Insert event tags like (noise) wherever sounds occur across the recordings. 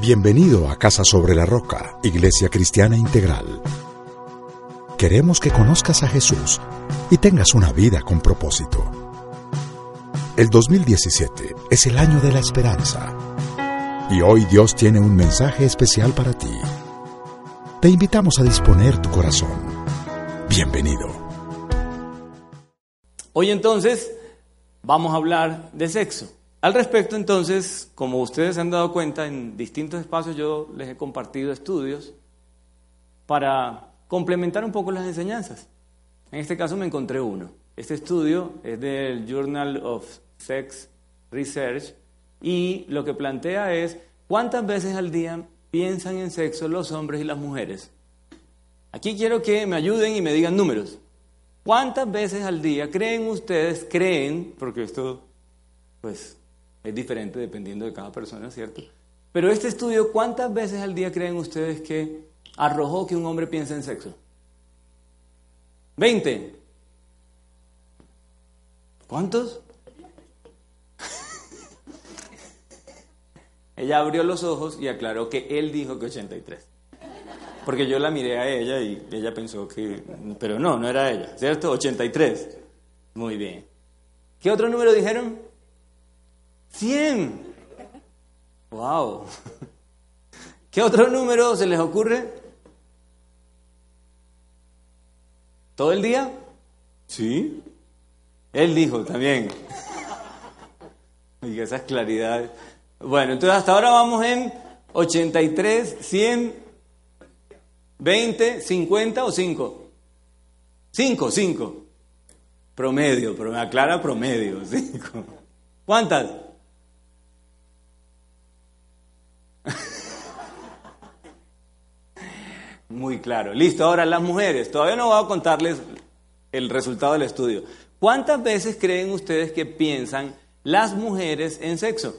Bienvenido a Casa sobre la Roca, Iglesia Cristiana Integral. Queremos que conozcas a Jesús y tengas una vida con propósito. El 2017 es el año de la esperanza. Y hoy Dios tiene un mensaje especial para ti. Te invitamos a disponer tu corazón. Bienvenido. Hoy entonces vamos a hablar de sexo. Al respecto, entonces, como ustedes han dado cuenta, en distintos espacios yo les he compartido estudios para complementar un poco las enseñanzas. En este caso me encontré uno. Este estudio es del Journal of Sex Research y lo que plantea es cuántas veces al día piensan en sexo los hombres y las mujeres. Aquí quiero que me ayuden y me digan números. ¿Cuántas veces al día creen ustedes, creen, porque esto pues es diferente dependiendo de cada persona, ¿cierto? Pero este estudio, ¿cuántas veces al día creen ustedes que arrojó que un hombre piensa en sexo? 20. ¿Cuántos? (laughs) ella abrió los ojos y aclaró que él dijo que 83. Porque yo la miré a ella y ella pensó que... Pero no, no era ella, ¿cierto? 83. Muy bien. ¿Qué otro número dijeron? 100. Wow. ¿Qué otro número se les ocurre? ¿Todo el día? Sí. Él dijo también. Y esas claridades. Bueno, entonces hasta ahora vamos en 83, 100, 20, 50 o 5. 5, 5. Promedio, pero me aclara promedio, (laughs) 5. ¿Cuántas? Muy claro. Listo, ahora las mujeres. Todavía no voy a contarles el resultado del estudio. ¿Cuántas veces creen ustedes que piensan las mujeres en sexo?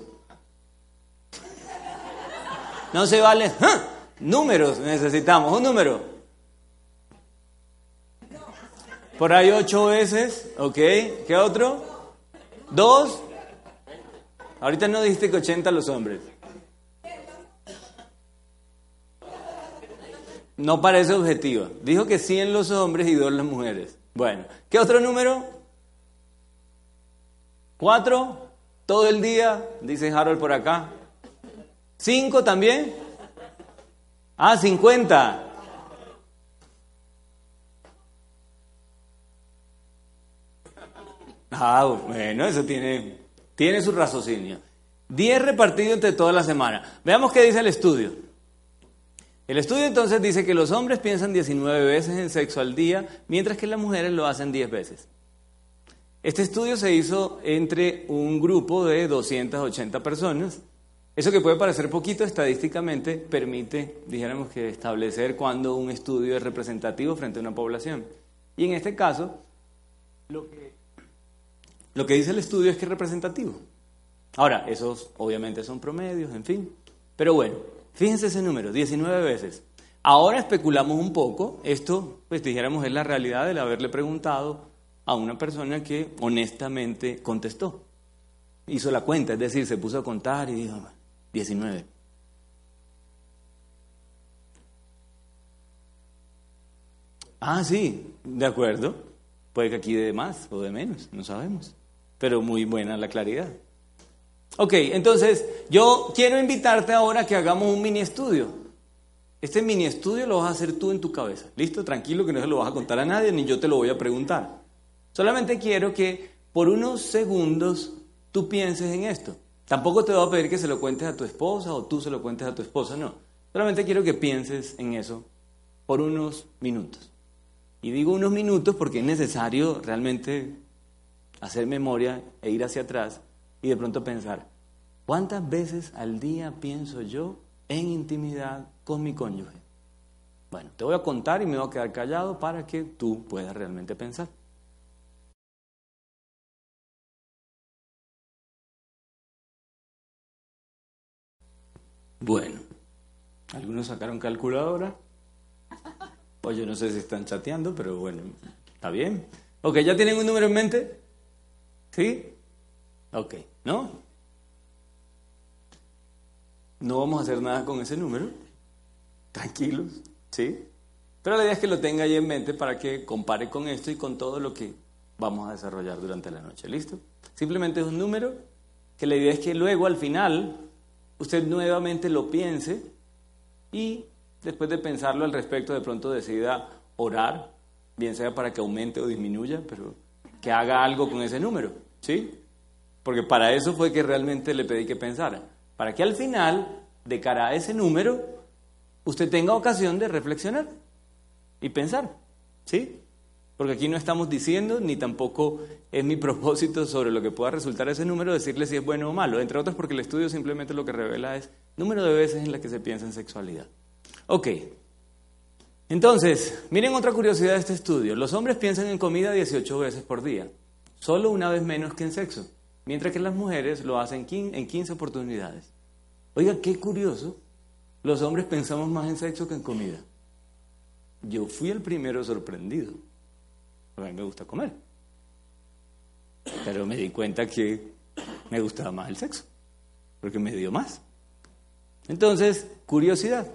No se vale. ¡Ah! Números necesitamos, un número. Por ahí ocho veces, ¿ok? ¿Qué otro? ¿Dos? Ahorita no dijiste que 80 los hombres. No parece objetiva. Dijo que 100 los hombres y 2 las mujeres. Bueno, ¿qué otro número? ¿Cuatro? Todo el día, dice Harold por acá. ¿Cinco también? Ah, 50. Ah, bueno, eso tiene, tiene su raciocinio. 10 repartidos entre toda la semana. Veamos qué dice el estudio. El estudio entonces dice que los hombres piensan 19 veces en sexo al día, mientras que las mujeres lo hacen 10 veces. Este estudio se hizo entre un grupo de 280 personas. Eso que puede parecer poquito, estadísticamente permite, dijéramos que, establecer cuándo un estudio es representativo frente a una población. Y en este caso, lo que, lo que dice el estudio es que es representativo. Ahora, esos obviamente son promedios, en fin. Pero bueno, Fíjense ese número, 19 veces. Ahora especulamos un poco, esto, pues dijéramos, es la realidad del haberle preguntado a una persona que honestamente contestó. Hizo la cuenta, es decir, se puso a contar y dijo, 19. Ah, sí, de acuerdo. Puede que aquí de más o de menos, no sabemos. Pero muy buena la claridad. Ok, entonces yo quiero invitarte ahora a que hagamos un mini estudio. Este mini estudio lo vas a hacer tú en tu cabeza. ¿Listo? Tranquilo que no se lo vas a contar a nadie ni yo te lo voy a preguntar. Solamente quiero que por unos segundos tú pienses en esto. Tampoco te voy a pedir que se lo cuentes a tu esposa o tú se lo cuentes a tu esposa, no. Solamente quiero que pienses en eso por unos minutos. Y digo unos minutos porque es necesario realmente hacer memoria e ir hacia atrás y de pronto pensar, ¿cuántas veces al día pienso yo en intimidad con mi cónyuge? Bueno, te voy a contar y me voy a quedar callado para que tú puedas realmente pensar. Bueno, algunos sacaron calculadora. Pues yo no sé si están chateando, pero bueno, está bien. Ok, ¿ya tienen un número en mente? ¿Sí? Ok. ¿No? no vamos a hacer nada con ese número. Tranquilos, ¿sí? Pero la idea es que lo tenga ahí en mente para que compare con esto y con todo lo que vamos a desarrollar durante la noche. ¿Listo? Simplemente es un número que la idea es que luego al final usted nuevamente lo piense y después de pensarlo al respecto de pronto decida orar, bien sea para que aumente o disminuya, pero que haga algo con ese número, ¿sí? Porque para eso fue que realmente le pedí que pensara, para que al final, de cara a ese número, usted tenga ocasión de reflexionar y pensar, ¿sí? Porque aquí no estamos diciendo, ni tampoco es mi propósito sobre lo que pueda resultar ese número, decirle si es bueno o malo, entre otras porque el estudio simplemente lo que revela es número de veces en las que se piensa en sexualidad. Ok, entonces, miren otra curiosidad de este estudio. Los hombres piensan en comida 18 veces por día, solo una vez menos que en sexo, mientras que las mujeres lo hacen en 15 oportunidades. Oiga, qué curioso, los hombres pensamos más en sexo que en comida. Yo fui el primero sorprendido. A mí me gusta comer. Pero me di cuenta que me gustaba más el sexo, porque me dio más. Entonces, curiosidad.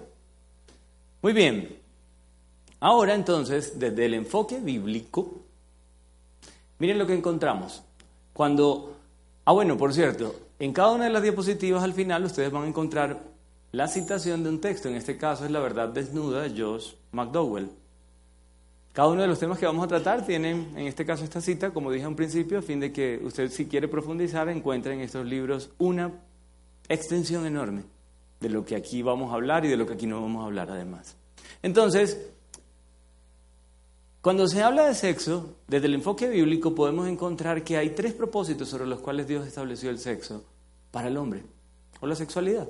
Muy bien. Ahora entonces, desde el enfoque bíblico, miren lo que encontramos. Cuando, ah bueno, por cierto, en cada una de las diapositivas al final ustedes van a encontrar la citación de un texto, en este caso es la verdad desnuda de Josh McDowell. Cada uno de los temas que vamos a tratar tienen, en este caso, esta cita, como dije al principio, a fin de que usted, si quiere profundizar, encuentre en estos libros una extensión enorme de lo que aquí vamos a hablar y de lo que aquí no vamos a hablar, además. Entonces, cuando se habla de sexo, desde el enfoque bíblico podemos encontrar que hay tres propósitos sobre los cuales Dios estableció el sexo para el hombre, o la sexualidad.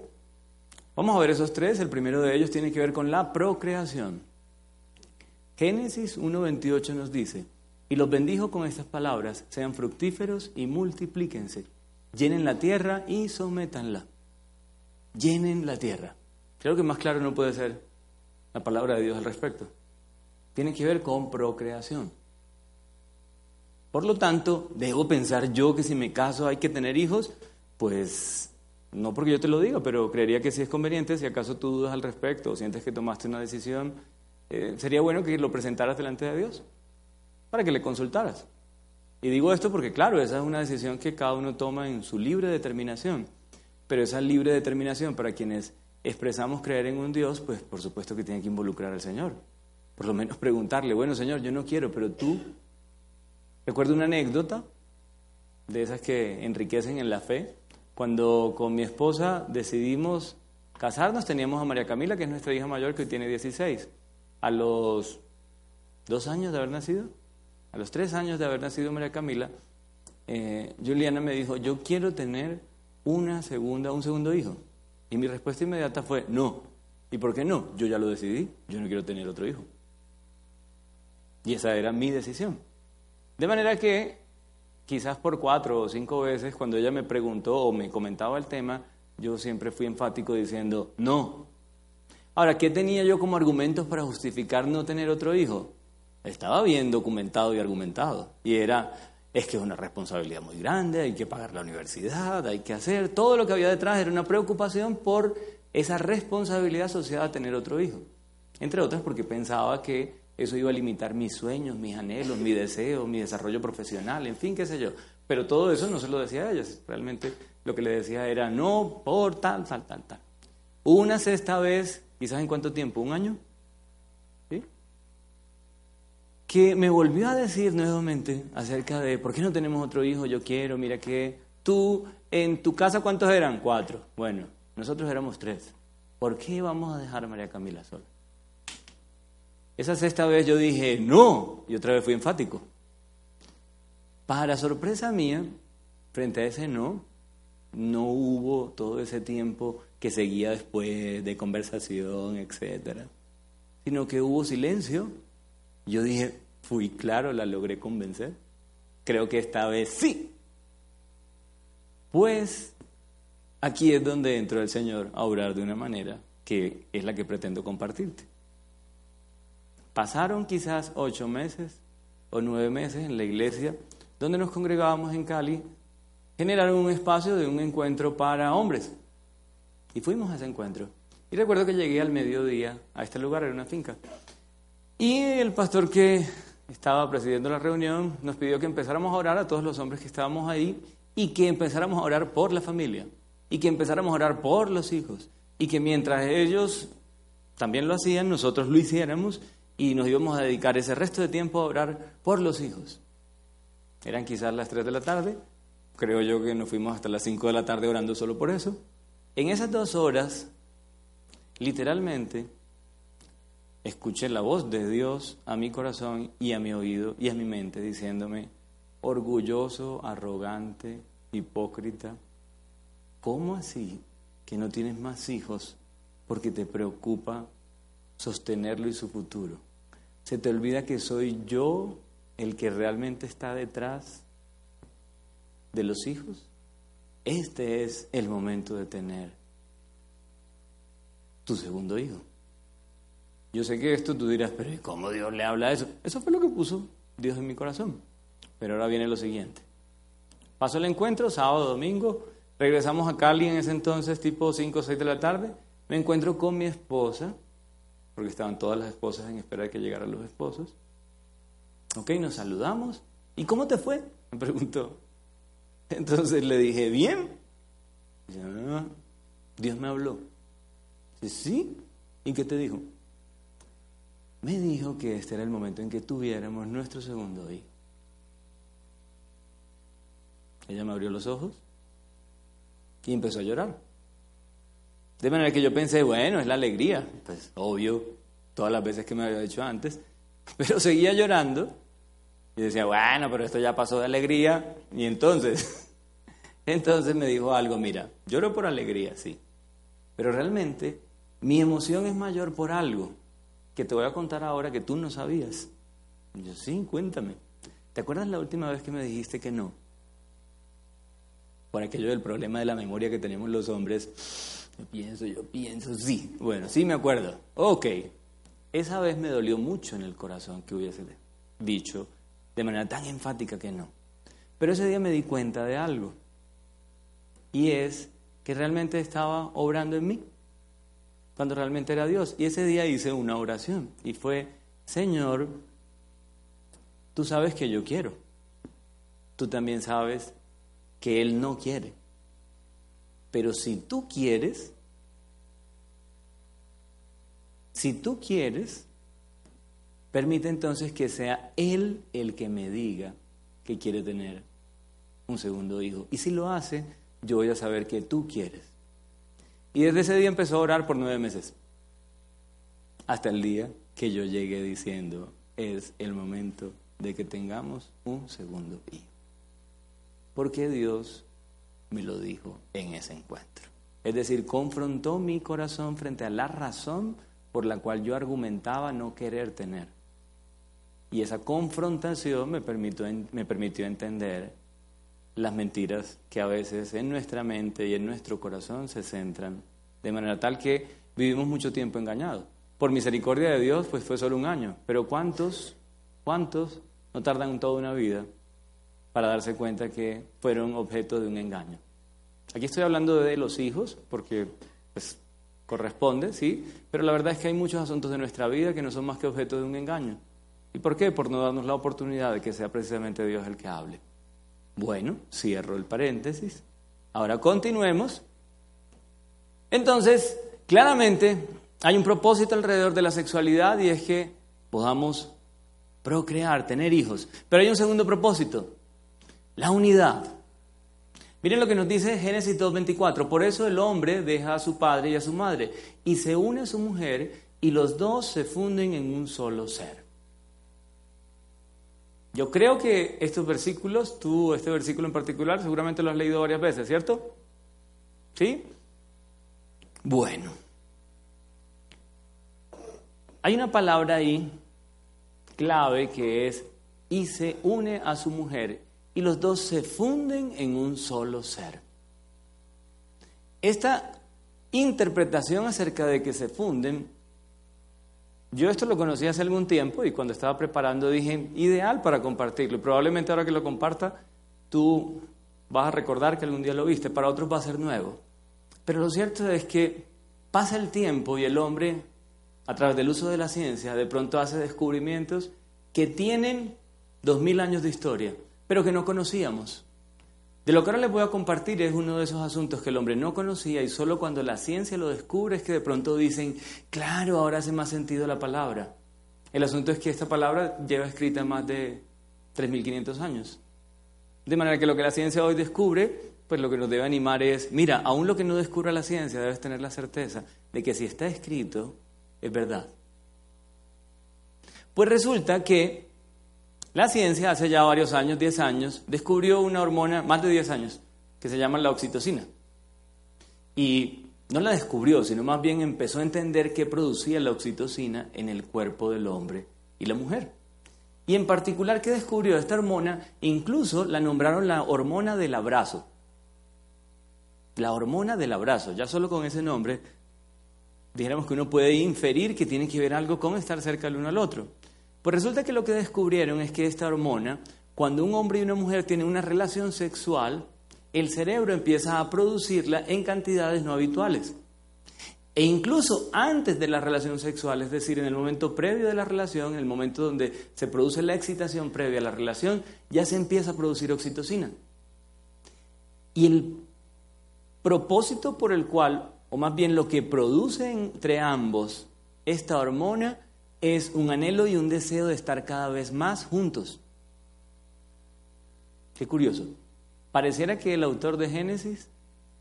Vamos a ver esos tres. El primero de ellos tiene que ver con la procreación. Génesis 1.28 nos dice, y los bendijo con estas palabras, sean fructíferos y multiplíquense, llenen la tierra y sométanla. Llenen la tierra. Creo que más claro no puede ser la palabra de Dios al respecto. Tiene que ver con procreación. Por lo tanto, debo pensar yo que si me caso hay que tener hijos, pues no porque yo te lo diga, pero creería que si es conveniente, si acaso tú dudas al respecto o sientes que tomaste una decisión eh, sería bueno que lo presentaras delante de Dios, para que le consultaras. Y digo esto porque, claro, esa es una decisión que cada uno toma en su libre determinación, pero esa libre determinación para quienes expresamos creer en un Dios, pues por supuesto que tiene que involucrar al Señor. Por lo menos (laughs) preguntarle, bueno Señor, yo no quiero, pero tú... Recuerdo una anécdota de esas que enriquecen en la fe. Cuando con mi esposa decidimos casarnos, teníamos a María Camila, que es nuestra hija mayor, que hoy tiene 16 a los dos años de haber nacido, a los tres años de haber nacido María Camila, eh, Juliana me dijo, yo quiero tener una segunda, un segundo hijo. Y mi respuesta inmediata fue, no. ¿Y por qué no? Yo ya lo decidí, yo no quiero tener otro hijo. Y esa era mi decisión. De manera que, quizás por cuatro o cinco veces, cuando ella me preguntó o me comentaba el tema, yo siempre fui enfático diciendo, no, Ahora, ¿qué tenía yo como argumentos para justificar no tener otro hijo? Estaba bien documentado y argumentado. Y era, es que es una responsabilidad muy grande, hay que pagar la universidad, hay que hacer. Todo lo que había detrás era una preocupación por esa responsabilidad asociada a tener otro hijo. Entre otras porque pensaba que eso iba a limitar mis sueños, mis anhelos, mi deseo, mi desarrollo profesional, en fin, qué sé yo. Pero todo eso no se lo decía a ellas. Realmente lo que le decía era no por tal, tal, tal, tal. Una sexta vez ¿Quizás en cuánto tiempo? ¿Un año? ¿Sí? Que me volvió a decir nuevamente acerca de, ¿por qué no tenemos otro hijo? Yo quiero, mira que tú, en tu casa, ¿cuántos eran? Cuatro. Bueno, nosotros éramos tres. ¿Por qué vamos a dejar a María Camila sola? Esa sexta vez yo dije, no, y otra vez fui enfático. Para sorpresa mía, frente a ese no, no hubo todo ese tiempo que seguía después de conversación, etcétera, sino que hubo silencio. Yo dije, fui claro, la logré convencer. Creo que esta vez sí. Pues aquí es donde entró el Señor a orar de una manera que es la que pretendo compartirte. Pasaron quizás ocho meses o nueve meses en la iglesia donde nos congregábamos en Cali, generaron un espacio de un encuentro para hombres Y fuimos a ese encuentro. Y recuerdo que llegué al mediodía a este lugar, era una finca. Y el pastor que estaba presidiendo la reunión nos pidió que empezáramos a orar a todos los hombres que estábamos ahí y que empezáramos a orar por la familia y que empezáramos a orar por los hijos y que mientras ellos también lo hacían, nosotros lo hiciéramos y nos íbamos a dedicar ese resto de tiempo a orar por los hijos. Eran quizás las 3 de la tarde, creo yo que nos fuimos hasta las 5 de la tarde orando solo por eso. En esas dos horas, literalmente, escuché la voz de Dios a mi corazón y a mi oído y a mi mente diciéndome, orgulloso, arrogante, hipócrita, ¿cómo así que no tienes más hijos porque te preocupa sostenerlo y su futuro? Se te olvida que soy yo el que realmente está detrás de los hijos. Este es el momento de tener tu segundo hijo. Yo sé que esto tú dirás, pero ¿cómo Dios le habla eso? Eso fue lo que puso Dios en mi corazón. Pero ahora viene lo siguiente. Pasó el encuentro, sábado, domingo, regresamos a Cali en ese entonces, tipo 5 o 6 de la tarde. Me encuentro con mi esposa, porque estaban todas las esposas en espera de que llegaran los esposos. Ok, nos saludamos. ¿Y cómo te fue? Me preguntó. Entonces le dije, bien. Ah, Dios me habló. Dice, sí. ¿Y qué te dijo? me dijo que este era el momento en que tuviéramos nuestro segundo hijo. Ella me abrió los ojos y empezó a llorar. De manera que yo pensé, bueno, es la alegría, pues obvio, todas las veces que me había dicho antes, (laughs) pero seguía llorando y decía, bueno, pero esto ya pasó de alegría y entonces, (laughs) entonces me dijo algo, mira, lloro por alegría, sí, pero realmente mi emoción es mayor por algo que te voy a contar ahora que tú no sabías. yo, sí, cuéntame. ¿Te acuerdas la última vez que me dijiste que no? Por aquello del problema de la memoria que tenemos los hombres. Yo pienso, yo pienso, sí. Bueno, sí me acuerdo. Ok. Esa vez me dolió mucho en el corazón que hubiese dicho de manera tan enfática que no. Pero ese día me di cuenta de algo. Y es que realmente estaba obrando en mí cuando realmente era Dios. Y ese día hice una oración y fue, Señor, tú sabes que yo quiero. Tú también sabes que Él no quiere. Pero si tú quieres, si tú quieres, permite entonces que sea Él el que me diga que quiere tener un segundo hijo. Y si lo hace, yo voy a saber que tú quieres. Y desde ese día empezó a orar por nueve meses. Hasta el día que yo llegué diciendo, es el momento de que tengamos un segundo hijo. Porque Dios me lo dijo en ese encuentro. Es decir, confrontó mi corazón frente a la razón por la cual yo argumentaba no querer tener. Y esa confrontación me permitió, entender las mentiras que a veces en nuestra mente y en nuestro corazón se centran, de manera tal que vivimos mucho tiempo engañados. Por misericordia de Dios, pues fue solo un año, pero ¿cuántos, cuántos no tardan toda una vida para darse cuenta que fueron objeto de un engaño? Aquí estoy hablando de los hijos, porque pues, corresponde, sí, pero la verdad es que hay muchos asuntos de nuestra vida que no son más que objeto de un engaño. ¿Y por qué? Por no darnos la oportunidad de que sea precisamente Dios el que hable. Bueno, cierro el paréntesis. Ahora continuemos. Entonces, claramente hay un propósito alrededor de la sexualidad y es que podamos procrear, tener hijos. Pero hay un segundo propósito, la unidad. Miren lo que nos dice Génesis 2.24. Por eso el hombre deja a su padre y a su madre y se une a su mujer y los dos se funden en un solo ser. Yo creo que estos versículos, tú, este versículo en particular, seguramente lo has leído varias veces, ¿cierto? ¿Sí? Bueno. Hay una palabra ahí clave que es y se une a su mujer y los dos se funden en un solo ser. Esta interpretación acerca de que se funden yo esto lo conocí hace algún tiempo y cuando estaba preparando dije, ideal para compartirlo. Probablemente ahora que lo comparta, tú vas a recordar que algún día lo viste, para otros va a ser nuevo. Pero lo cierto es que pasa el tiempo y el hombre, a través del uso de la ciencia, de pronto hace descubrimientos que tienen dos mil años de historia, pero que no conocíamos. De lo que ahora les voy a compartir es uno de esos asuntos que el hombre no conocía y solo cuando la ciencia lo descubre es que de pronto dicen, claro, ahora hace más sentido la palabra. El asunto es que esta palabra lleva escrita más de 3.500 años. De manera que lo que la ciencia hoy descubre, pues lo que nos debe animar es, mira, aún lo que no descubra la ciencia debes tener la certeza de que si está escrito, es verdad. Pues resulta que la ciencia hace ya varios años, 10 años, descubrió una hormona, más de 10 años, que se llama la oxitocina. Y no la descubrió, sino más bien empezó a entender qué producía la oxitocina en el cuerpo del hombre y la mujer. Y en particular, ¿qué descubrió esta hormona? Incluso la nombraron la hormona del abrazo. La hormona del abrazo. Ya solo con ese nombre, dijéramos que uno puede inferir que tiene que ver algo con estar cerca el uno al otro. Pues resulta que lo que descubrieron es que esta hormona, cuando un hombre y una mujer tienen una relación sexual, el cerebro empieza a producirla en cantidades no habituales. E incluso antes de la relación sexual, es decir, en el momento previo de la relación, en el momento donde se produce la excitación previa a la relación, ya se empieza a producir oxitocina. Y el propósito por el cual, o más bien lo que produce entre ambos esta hormona, es un anhelo y un deseo de estar cada vez más juntos. Qué curioso. Pareciera que el autor de Génesis,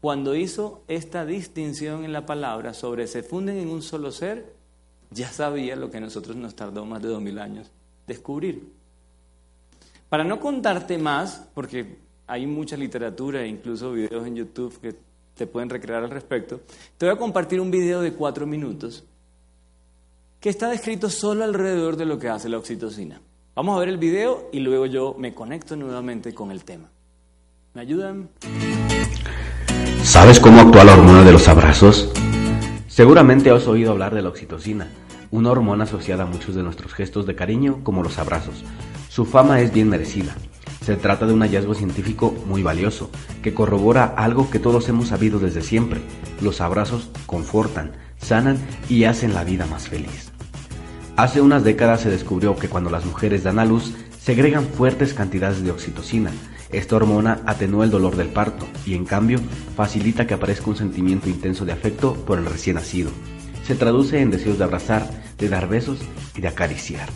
cuando hizo esta distinción en la palabra sobre se funden en un solo ser, ya sabía lo que a nosotros nos tardó más de dos mil años descubrir. Para no contarte más, porque hay mucha literatura e incluso videos en YouTube que te pueden recrear al respecto, te voy a compartir un video de cuatro minutos que está descrito solo alrededor de lo que hace la oxitocina. Vamos a ver el video y luego yo me conecto nuevamente con el tema. ¿Me ayudan? ¿Sabes cómo actúa la hormona de los abrazos? Seguramente has oído hablar de la oxitocina, una hormona asociada a muchos de nuestros gestos de cariño como los abrazos. Su fama es bien merecida. Se trata de un hallazgo científico muy valioso, que corrobora algo que todos hemos sabido desde siempre. Los abrazos confortan, sanan y hacen la vida más feliz. Hace unas décadas se descubrió que cuando las mujeres dan a luz, segregan fuertes cantidades de oxitocina. Esta hormona atenúa el dolor del parto y en cambio facilita que aparezca un sentimiento intenso de afecto por el recién nacido. Se traduce en deseos de abrazar, de dar besos y de acariciar.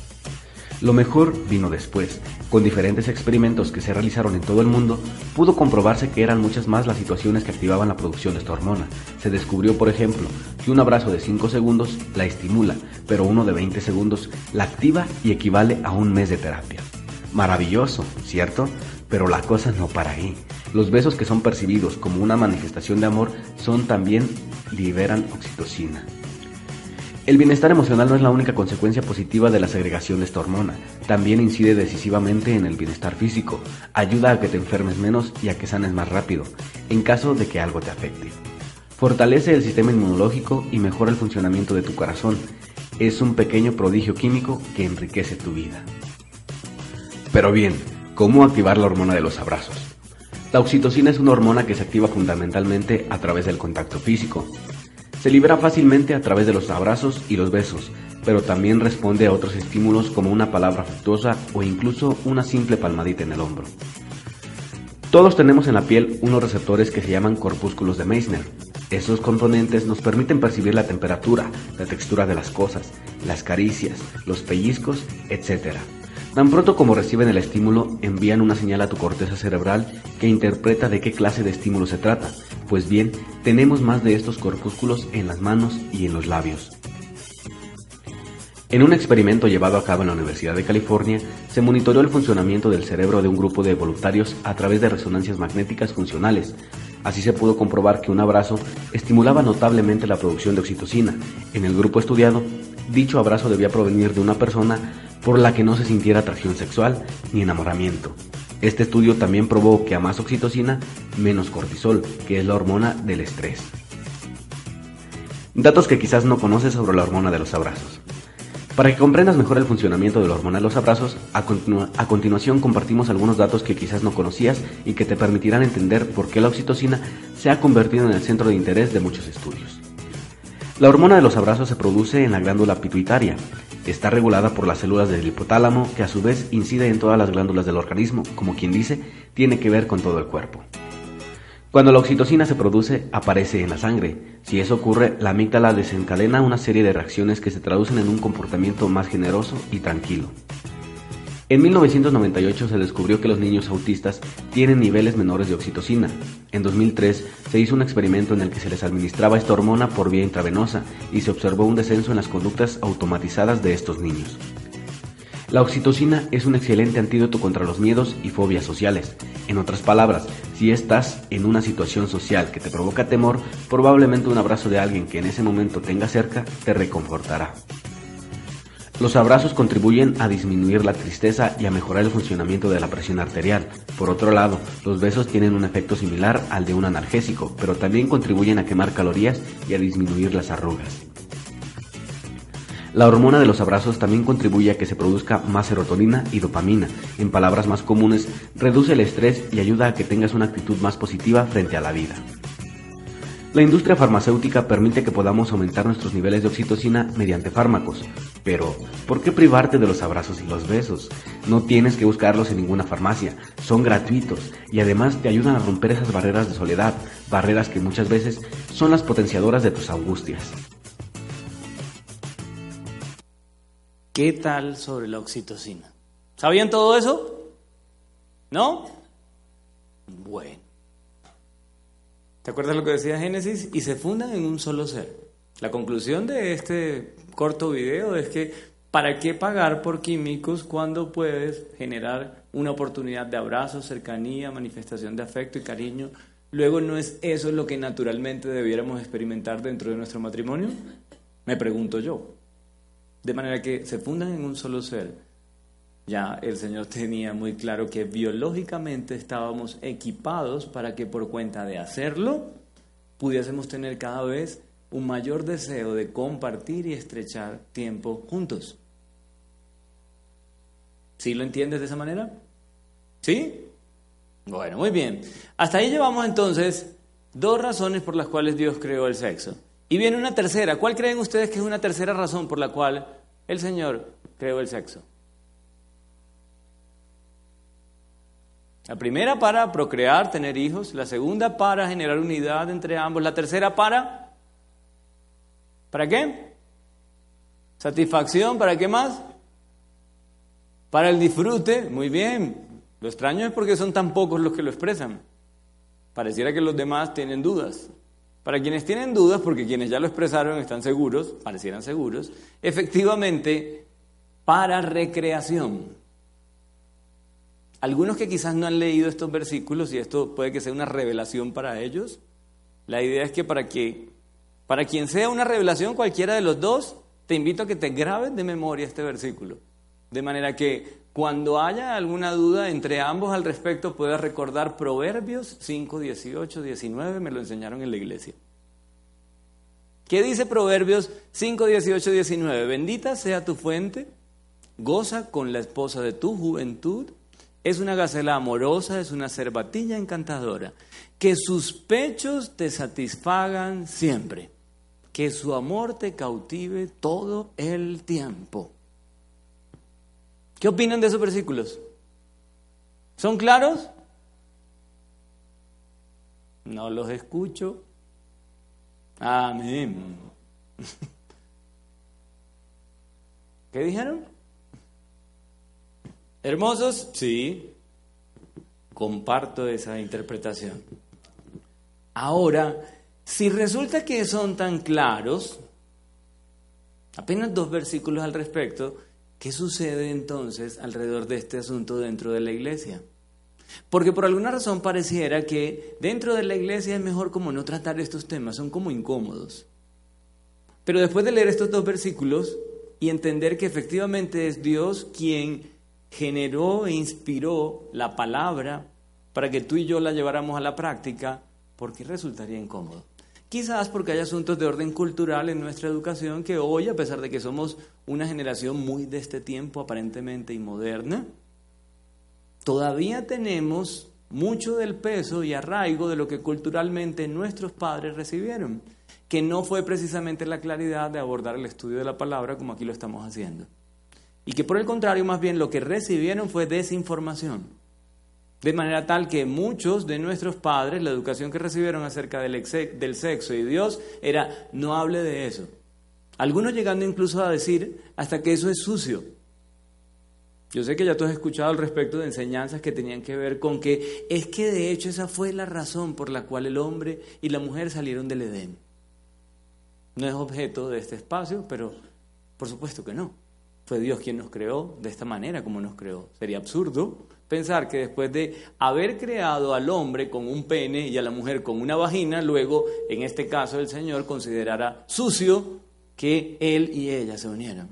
Lo mejor vino después. Con diferentes experimentos que se realizaron en todo el mundo, pudo comprobarse que eran muchas más las situaciones que activaban la producción de esta hormona. Se descubrió, por ejemplo, que un abrazo de 5 segundos la estimula, pero uno de 20 segundos la activa y equivale a un mes de terapia. Maravilloso, ¿cierto? Pero la cosa no para ahí. Los besos que son percibidos como una manifestación de amor son también liberan oxitocina. El bienestar emocional no es la única consecuencia positiva de la segregación de esta hormona, también incide decisivamente en el bienestar físico, ayuda a que te enfermes menos y a que sanes más rápido, en caso de que algo te afecte. Fortalece el sistema inmunológico y mejora el funcionamiento de tu corazón. Es un pequeño prodigio químico que enriquece tu vida. Pero bien, ¿cómo activar la hormona de los abrazos? La oxitocina es una hormona que se activa fundamentalmente a través del contacto físico, se libera fácilmente a través de los abrazos y los besos, pero también responde a otros estímulos como una palabra afectuosa o incluso una simple palmadita en el hombro. Todos tenemos en la piel unos receptores que se llaman corpúsculos de Meissner. Esos componentes nos permiten percibir la temperatura, la textura de las cosas, las caricias, los pellizcos, etc. Tan pronto como reciben el estímulo, envían una señal a tu corteza cerebral que interpreta de qué clase de estímulo se trata. Pues bien, tenemos más de estos corpúsculos en las manos y en los labios. En un experimento llevado a cabo en la Universidad de California, se monitoreó el funcionamiento del cerebro de un grupo de voluntarios a través de resonancias magnéticas funcionales. Así se pudo comprobar que un abrazo estimulaba notablemente la producción de oxitocina. En el grupo estudiado, dicho abrazo debía provenir de una persona por la que no se sintiera atracción sexual ni enamoramiento. Este estudio también probó que a más oxitocina, menos cortisol, que es la hormona del estrés. Datos que quizás no conoces sobre la hormona de los abrazos. Para que comprendas mejor el funcionamiento de la hormona de los abrazos, a, continuación compartimos algunos datos que quizás no conocías y que te permitirán entender por qué la oxitocina se ha convertido en el centro de interés de muchos estudios. La hormona de los abrazos se produce en la glándula pituitaria. Está regulada por las células del hipotálamo que a su vez incide en todas las glándulas del organismo, como quien dice, tiene que ver con todo el cuerpo. Cuando la oxitocina se produce, aparece en la sangre. Si eso ocurre, la amígdala desencadena una serie de reacciones que se traducen en un comportamiento más generoso y tranquilo. En 1998 se descubrió que los niños autistas tienen niveles menores de oxitocina. En 2003 se hizo un experimento en el que se les administraba esta hormona por vía intravenosa y se observó un descenso en las conductas automatizadas de estos niños. La oxitocina es un excelente antídoto contra los miedos y fobias sociales. En otras palabras, si estás en una situación social que te provoca temor, probablemente un abrazo de alguien que en ese momento tenga cerca te reconfortará. Los abrazos contribuyen a disminuir la tristeza y a mejorar el funcionamiento de la presión arterial. Por otro lado, los besos tienen un efecto similar al de un analgésico, pero también contribuyen a quemar calorías y a disminuir las arrugas. La hormona de los abrazos también contribuye a que se produzca más serotonina y dopamina. En palabras más comunes, reduce el estrés y ayuda a que tengas una actitud más positiva frente a la vida. La industria farmacéutica permite que podamos aumentar nuestros niveles de oxitocina mediante fármacos. Pero, ¿por qué privarte de los abrazos y los besos? No tienes que buscarlos en ninguna farmacia, son gratuitos y además te ayudan a romper esas barreras de soledad, barreras que muchas veces son las potenciadoras de tus angustias. ¿Qué tal sobre la oxitocina? ¿Sabían todo eso? ¿No? Bueno. ¿Te acuerdas lo que decía Génesis? Y se fundan en un solo ser. La conclusión de este corto video es que ¿para qué pagar por químicos cuando puedes generar una oportunidad de abrazo, cercanía, manifestación de afecto y cariño? Luego, ¿no es eso lo que naturalmente debiéramos experimentar dentro de nuestro matrimonio? Me pregunto yo. De manera que se fundan en un solo ser. Ya el Señor tenía muy claro que biológicamente estábamos equipados para que por cuenta de hacerlo pudiésemos tener cada vez un mayor deseo de compartir y estrechar tiempo juntos. ¿Sí lo entiendes de esa manera? ¿Sí? Bueno, muy bien. Hasta ahí llevamos entonces dos razones por las cuales Dios creó el sexo. Y viene una tercera. ¿Cuál creen ustedes que es una tercera razón por la cual el Señor creó el sexo? La primera para procrear, tener hijos. La segunda para generar unidad entre ambos. La tercera para... ¿Para qué? Satisfacción, ¿para qué más? Para el disfrute, muy bien. Lo extraño es porque son tan pocos los que lo expresan. Pareciera que los demás tienen dudas. Para quienes tienen dudas, porque quienes ya lo expresaron están seguros, parecieran seguros, efectivamente, para recreación. Algunos que quizás no han leído estos versículos, y esto puede que sea una revelación para ellos, la idea es que para que, para quien sea una revelación cualquiera de los dos, te invito a que te grabes de memoria este versículo. De manera que cuando haya alguna duda entre ambos al respecto, puedas recordar Proverbios 5, 18, 19, me lo enseñaron en la iglesia. ¿Qué dice Proverbios 5, 18, 19? Bendita sea tu fuente, goza con la esposa de tu juventud, es una gacela amorosa, es una cervatilla encantadora, que sus pechos te satisfagan siempre, que su amor te cautive todo el tiempo. ¿Qué opinan de esos versículos? ¿Son claros? No los escucho. Amén. (laughs) ¿Qué dijeron? ¿Hermosos? Sí. Comparto esa interpretación. Ahora, si resulta que son tan claros, apenas dos versículos al respecto, ¿Qué sucede entonces alrededor de este asunto dentro de la iglesia? Porque por alguna razón pareciera que dentro de la iglesia es mejor como no tratar estos temas, son como incómodos. Pero después de leer estos dos versículos y entender que efectivamente es Dios quien generó e inspiró la palabra para que tú y yo la lleváramos a la práctica, ¿por qué resultaría incómodo? Quizás porque hay asuntos de orden cultural en nuestra educación que hoy, a pesar de que somos una generación muy de este tiempo aparentemente y moderna, todavía tenemos mucho del peso y arraigo de lo que culturalmente nuestros padres recibieron, que no fue precisamente la claridad de abordar el estudio de la palabra como aquí lo estamos haciendo. Y que por el contrario, más bien lo que recibieron fue desinformación. De manera tal que muchos de nuestros padres, la educación que recibieron acerca del, sexo y Dios era, no hable de eso. Algunos llegando incluso a decir hasta que eso es sucio. Yo sé que ya tú has escuchado al respecto de enseñanzas que tenían que ver con que es que de hecho esa fue la razón por la cual el hombre y la mujer salieron del Edén. No es objeto de este espacio, pero por supuesto que no. Fue Dios quien nos creó de esta manera como nos creó. Sería absurdo pensar que después de haber creado al hombre con un pene y a la mujer con una vagina, luego, en este caso, el Señor considerará sucio que él y ella se unieran.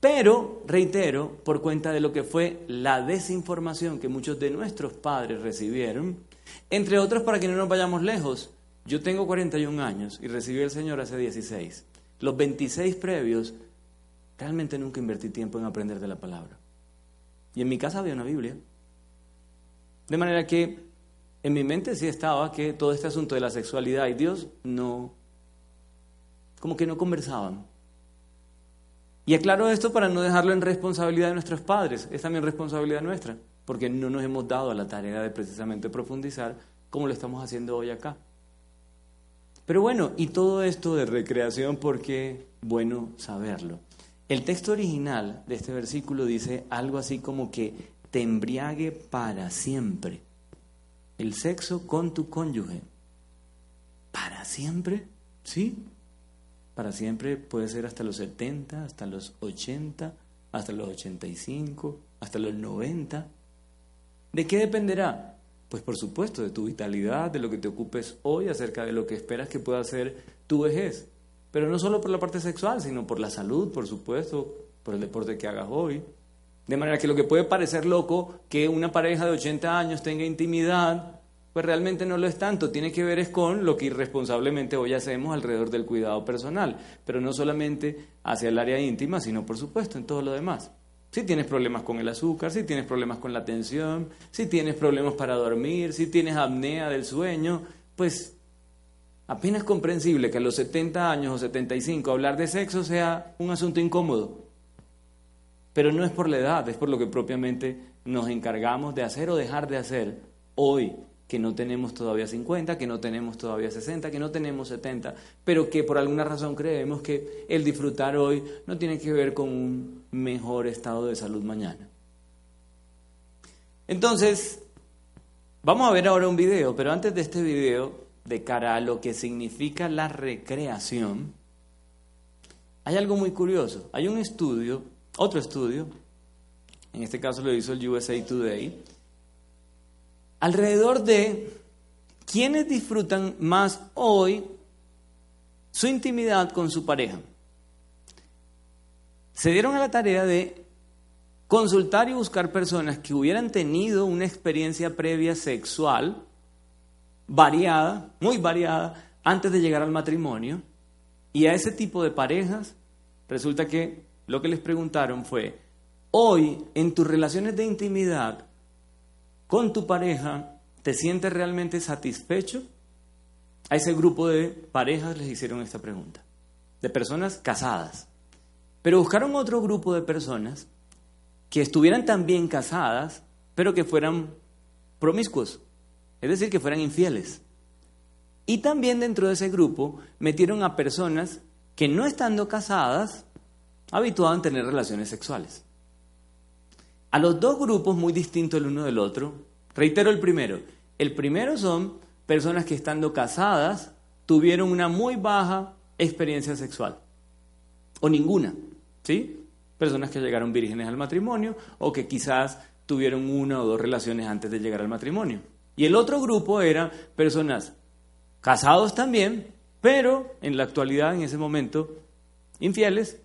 Pero, reitero, por cuenta de lo que fue la desinformación que muchos de nuestros padres recibieron, entre otros para que no nos vayamos lejos, yo tengo 41 años y recibí al Señor hace 16. Los 26 previos, realmente nunca invertí tiempo en aprender de la palabra. Y en mi casa había una Biblia. De manera que en mi mente sí estaba que todo este asunto de la sexualidad y Dios no, como que no conversaban. Y aclaro esto para no dejarlo en responsabilidad de nuestros padres, es también responsabilidad nuestra, porque no nos hemos dado a la tarea de precisamente profundizar como lo estamos haciendo hoy acá. Pero bueno, y todo esto de recreación, porque bueno saberlo. El texto original de este versículo dice algo así como que te embriague para siempre. El sexo con tu cónyuge. ¿Para siempre? ¿Sí? Para siempre puede ser hasta los 70, hasta los 80, hasta los 85, hasta los 90. ¿De qué dependerá? Pues por supuesto, de tu vitalidad, de lo que te ocupes hoy, acerca de lo que esperas que pueda ser tu vejez. Pero no solo por la parte sexual, sino por la salud, por supuesto, por el deporte que hagas hoy, de manera que lo que puede parecer loco que una pareja de 80 años tenga intimidad, pues realmente no lo es tanto. Tiene que ver es con lo que irresponsablemente hoy hacemos alrededor del cuidado personal, pero no solamente hacia el área íntima, sino por supuesto en todo lo demás. Si tienes problemas con el azúcar, si tienes problemas con la tensión, si tienes problemas para dormir, si tienes apnea del sueño, pues apenas comprensible que a los 70 años o 75 hablar de sexo sea un asunto incómodo. Pero no es por la edad, es por lo que propiamente nos encargamos de hacer o dejar de hacer hoy, que no tenemos todavía 50, que no tenemos todavía 60, que no tenemos 70, pero que por alguna razón creemos que el disfrutar hoy no tiene que ver con un mejor estado de salud mañana. Entonces, vamos a ver ahora un video, pero antes de este video, de cara a lo que significa la recreación, hay algo muy curioso. Hay un estudio otro estudio, en este caso lo hizo el USA Today, alrededor de quiénes disfrutan más hoy su intimidad con su pareja. Se dieron a la tarea de consultar y buscar personas que hubieran tenido una experiencia previa sexual variada, muy variada, antes de llegar al matrimonio. Y a ese tipo de parejas resulta que lo que les preguntaron fue, hoy en tus relaciones de intimidad con tu pareja, ¿te sientes realmente satisfecho? A ese grupo de parejas les hicieron esta pregunta, de personas casadas. Pero buscaron otro grupo de personas que estuvieran también casadas, pero que fueran promiscuos, es decir, que fueran infieles. Y también dentro de ese grupo metieron a personas que no estando casadas, habituado en tener relaciones sexuales. A los dos grupos muy distintos el uno del otro, reitero el primero. El primero son personas que estando casadas tuvieron una muy baja experiencia sexual. O ninguna, ¿sí? Personas que llegaron vírgenes al matrimonio o que quizás tuvieron una o dos relaciones antes de llegar al matrimonio. Y el otro grupo era personas casados también, pero en la actualidad, en ese momento, infieles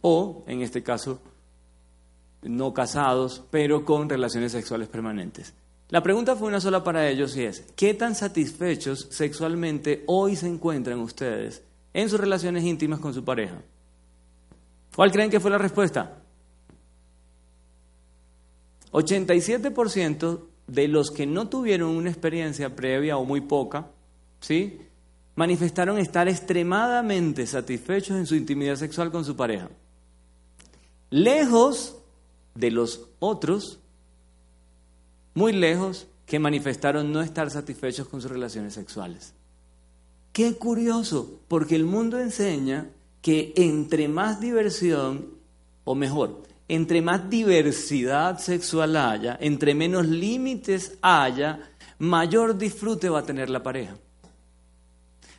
o, en este caso, no casados, pero con relaciones sexuales permanentes. La pregunta fue una sola para ellos y es, ¿qué tan satisfechos sexualmente hoy se encuentran ustedes en sus relaciones íntimas con su pareja? ¿Cuál creen que fue la respuesta? 87% de los que no tuvieron una experiencia previa o muy poca, ¿sí? manifestaron estar extremadamente satisfechos en su intimidad sexual con su pareja. Lejos de los otros, muy lejos, que manifestaron no estar satisfechos con sus relaciones sexuales. Qué curioso, porque el mundo enseña que entre más diversión, o mejor, entre más diversidad sexual haya, entre menos límites haya, mayor disfrute va a tener la pareja.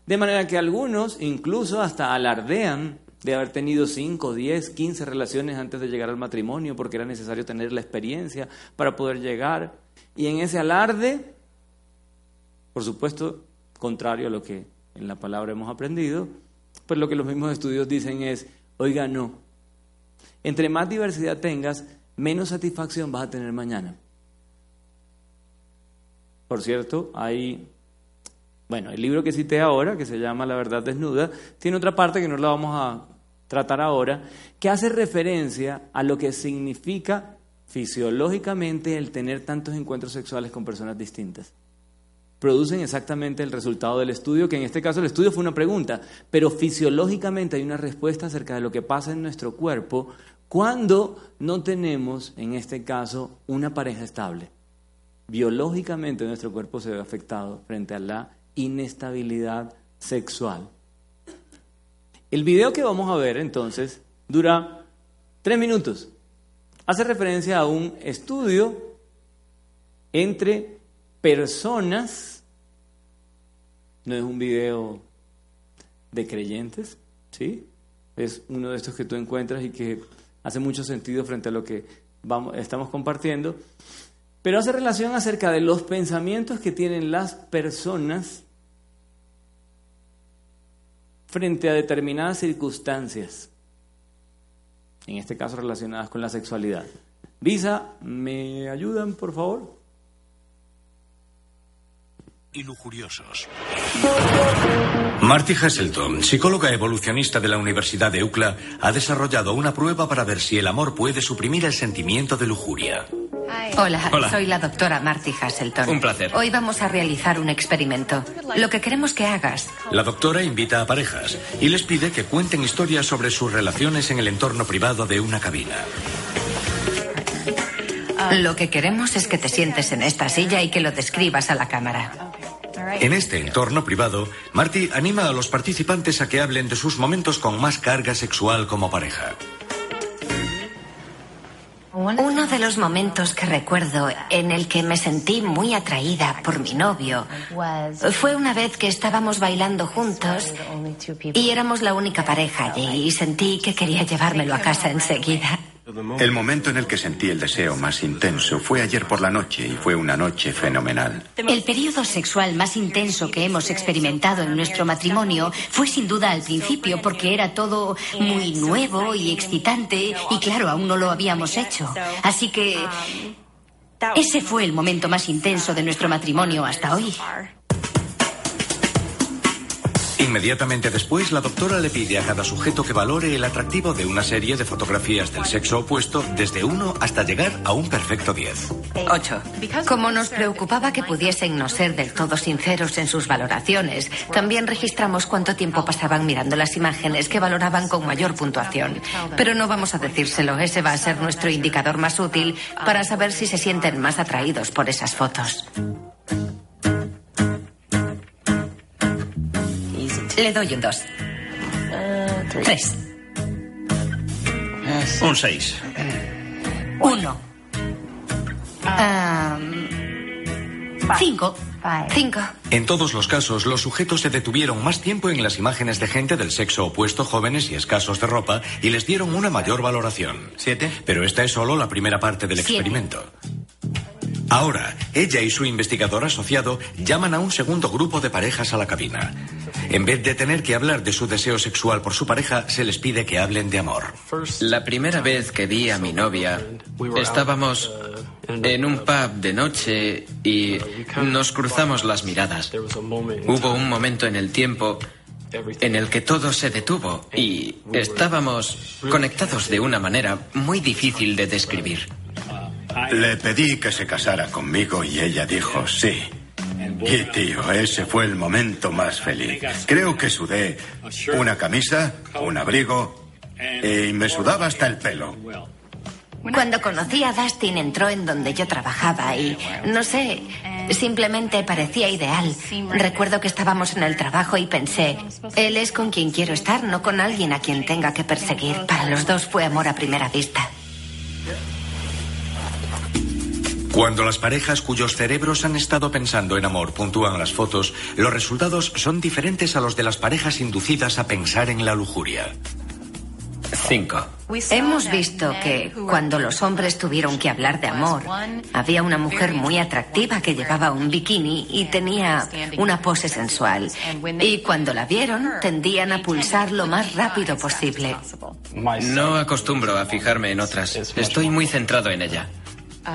De manera que algunos incluso hasta alardean de haber tenido 5, 10, 15 relaciones antes de llegar al matrimonio porque era necesario tener la experiencia para poder llegar. Y en ese alarde, por supuesto, contrario a lo que en la palabra hemos aprendido, pues lo que los mismos estudios dicen es, oiga, no, entre más diversidad tengas, menos satisfacción vas a tener mañana. Por cierto, hay, bueno, el libro que cité ahora, que se llama La verdad desnuda, tiene otra parte que no la vamos a tratar ahora, que hace referencia a lo que significa fisiológicamente el tener tantos encuentros sexuales con personas distintas. Producen exactamente el resultado del estudio, que en este caso el estudio fue una pregunta, pero fisiológicamente hay una respuesta acerca de lo que pasa en nuestro cuerpo cuando no tenemos, en este caso, una pareja estable. Biológicamente nuestro cuerpo se ve afectado frente a la inestabilidad sexual. El video que vamos a ver entonces dura tres minutos. Hace referencia a un estudio entre personas, no es un video de creyentes, ¿sí? Es uno de estos que tú encuentras y que hace mucho sentido frente a lo que vamos, estamos compartiendo, pero hace relación acerca de los pensamientos que tienen las personas frente a determinadas circunstancias, en este caso relacionadas con la sexualidad. Visa, ¿me ayudan, por favor? Y lujuriosos. Marty Hasselton, psicóloga evolucionista de la Universidad de UCLA, ha desarrollado una prueba para ver si el amor puede suprimir el sentimiento de lujuria. Hola, soy la doctora Marty Hasselton. Un placer. Hoy vamos a realizar un experimento. Lo que queremos que hagas. La doctora invita a parejas y les pide que cuenten historias sobre sus relaciones en el entorno privado de una cabina. Lo que queremos es que te sientes en esta silla y que lo describas a la cámara. En este entorno privado, Marty anima a los participantes a que hablen de sus momentos con más carga sexual como pareja. Uno de los momentos que recuerdo en el que me sentí muy atraída por mi novio fue una vez que estábamos bailando juntos y éramos la única pareja allí y sentí que quería llevármelo a casa enseguida. El momento en el que sentí el deseo más intenso fue ayer por la noche y fue una noche fenomenal. El periodo sexual más intenso que hemos experimentado en nuestro matrimonio fue sin duda al principio porque era todo muy nuevo y excitante y claro, aún no lo habíamos hecho. Así que ese fue el momento más intenso de nuestro matrimonio hasta hoy. Inmediatamente después, la doctora le pide a cada sujeto que valore el atractivo de una serie de fotografías del sexo opuesto desde 1 hasta llegar a un perfecto 10. 8. Como nos preocupaba que pudiesen no ser del todo sinceros en sus valoraciones, también registramos cuánto tiempo pasaban mirando las imágenes que valoraban con mayor puntuación. Pero no vamos a decírselo, ese va a ser nuestro indicador más útil para saber si se sienten más atraídos por esas fotos. Le doy un 2. 3. Un 6. 1. 5. 5. En todos los casos, los sujetos se detuvieron más tiempo en las imágenes de gente del sexo opuesto, jóvenes y escasos de ropa, y les dieron una mayor valoración. ¿Siete? Pero esta es solo la primera parte del Siete. experimento. Ahora, ella y su investigador asociado llaman a un segundo grupo de parejas a la cabina. En vez de tener que hablar de su deseo sexual por su pareja, se les pide que hablen de amor. La primera vez que vi a mi novia, estábamos en un pub de noche y nos cruzamos las miradas. Hubo un momento en el tiempo en el que todo se detuvo y estábamos conectados de una manera muy difícil de describir. Le pedí que se casara conmigo y ella dijo sí. Y tío, ese fue el momento más feliz. Creo que sudé una camisa, un abrigo y me sudaba hasta el pelo. Cuando conocí a Dustin entró en donde yo trabajaba y, no sé, simplemente parecía ideal. Recuerdo que estábamos en el trabajo y pensé, él es con quien quiero estar, no con alguien a quien tenga que perseguir. Para los dos fue amor a primera vista. Cuando las parejas cuyos cerebros han estado pensando en amor puntúan las fotos, los resultados son diferentes a los de las parejas inducidas a pensar en la lujuria. 5. Hemos visto que cuando los hombres tuvieron que hablar de amor, había una mujer muy atractiva que llevaba un bikini y tenía una pose sensual. Y cuando la vieron, tendían a pulsar lo más rápido posible. No acostumbro a fijarme en otras. Estoy muy centrado en ella.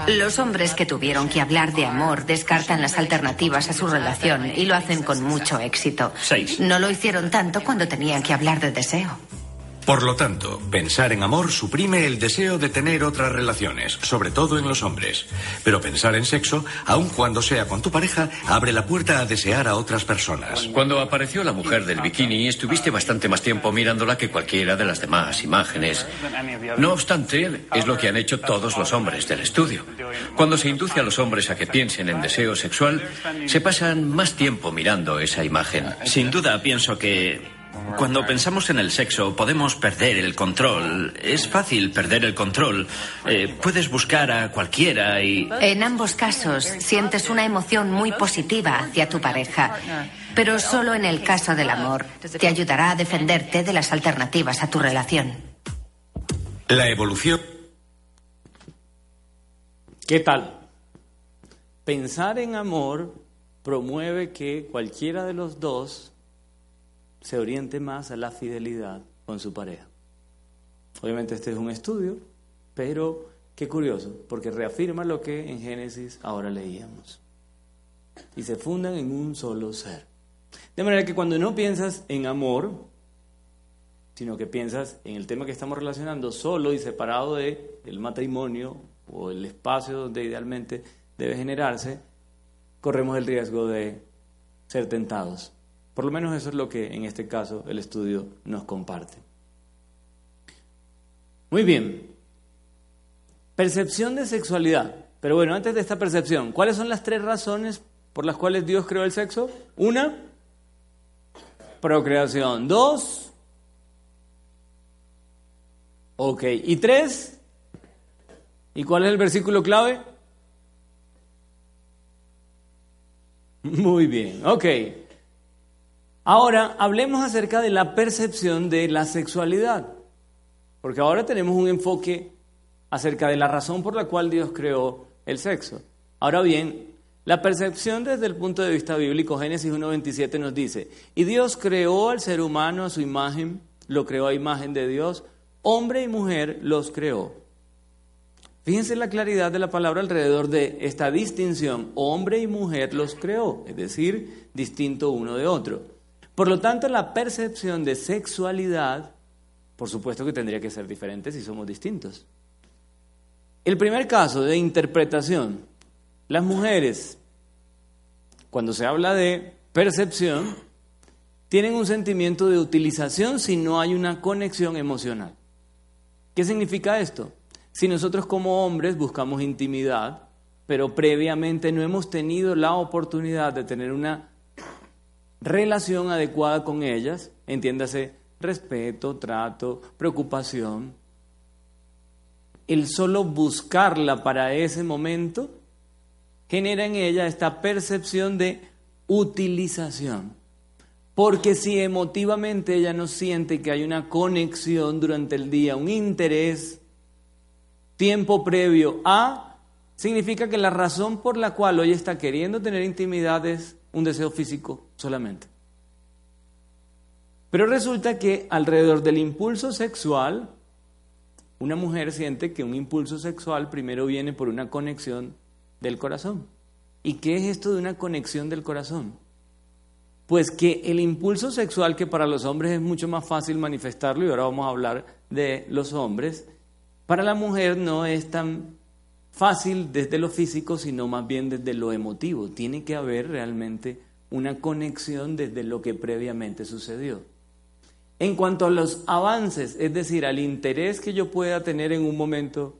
Los hombres que tuvieron que hablar de amor descartan las alternativas a su relación y lo hacen con mucho éxito. Seis. No lo hicieron tanto cuando tenían que hablar de deseo. Por lo tanto, pensar en amor suprime el deseo de tener otras relaciones, sobre todo en los hombres. Pero pensar en sexo, aun cuando sea con tu pareja, abre la puerta a desear a otras personas. Cuando apareció la mujer del bikini, estuviste bastante más tiempo mirándola que cualquiera de las demás imágenes. No obstante, es lo que han hecho todos los hombres del estudio. Cuando se induce a los hombres a que piensen en deseo sexual, se pasan más tiempo mirando esa imagen. Sin duda, pienso que cuando pensamos en el sexo podemos perder el control. Es fácil perder el control. Eh, puedes buscar a cualquiera y... En ambos casos sientes una emoción muy positiva hacia tu pareja, pero solo en el caso del amor te ayudará a defenderte de las alternativas a tu relación. La evolución. ¿Qué tal? Pensar en amor promueve que cualquiera de los dos se oriente más a la fidelidad con su pareja. Obviamente este es un estudio, pero qué curioso, porque reafirma lo que en Génesis ahora leíamos. Y se fundan en un solo ser. De manera que cuando no piensas en amor, sino que piensas en el tema que estamos relacionando solo y separado de el matrimonio o el espacio donde idealmente debe generarse, corremos el riesgo de ser tentados por lo menos eso es lo que en este caso el estudio nos comparte. Muy bien. Percepción de sexualidad. Pero bueno, antes de esta percepción, ¿cuáles son las tres razones por las cuales Dios creó el sexo? Una, procreación. Dos, ok. Y tres, ¿y cuál es el versículo clave? Muy bien, ok. Ahora, hablemos acerca de la percepción de la sexualidad, porque ahora tenemos un enfoque acerca de la razón por la cual Dios creó el sexo. Ahora bien, la percepción desde el punto de vista bíblico, Génesis 1.27 nos dice, y Dios creó al ser humano a su imagen, lo creó a imagen de Dios, hombre y mujer los creó. Fíjense la claridad de la palabra alrededor de esta distinción, hombre y mujer los creó, es decir, distinto uno de otro. Por lo tanto, la percepción de sexualidad, por supuesto que tendría que ser diferente si somos distintos. El primer caso de interpretación, las mujeres, cuando se habla de percepción, tienen un sentimiento de utilización si no hay una conexión emocional. ¿Qué significa esto? Si nosotros como hombres buscamos intimidad, pero previamente no hemos tenido la oportunidad de tener una relación adecuada con ellas, entiéndase respeto, trato, preocupación. El solo buscarla para ese momento genera en ella esta percepción de utilización. Porque si emotivamente ella no siente que hay una conexión durante el día, un interés, tiempo previo a, significa que la razón por la cual hoy está queriendo tener intimidad es un deseo físico solamente. Pero resulta que alrededor del impulso sexual una mujer siente que un impulso sexual primero viene por una conexión del corazón. ¿Y qué es esto de una conexión del corazón? Pues que el impulso sexual, que para los hombres es mucho más fácil manifestarlo, y ahora vamos a hablar de los hombres, para la mujer no es tan fácil desde lo físico, sino más bien desde lo emotivo. Tiene que haber realmente una conexión desde lo que previamente sucedió. En cuanto a los avances, es decir, al interés que yo pueda tener en un momento,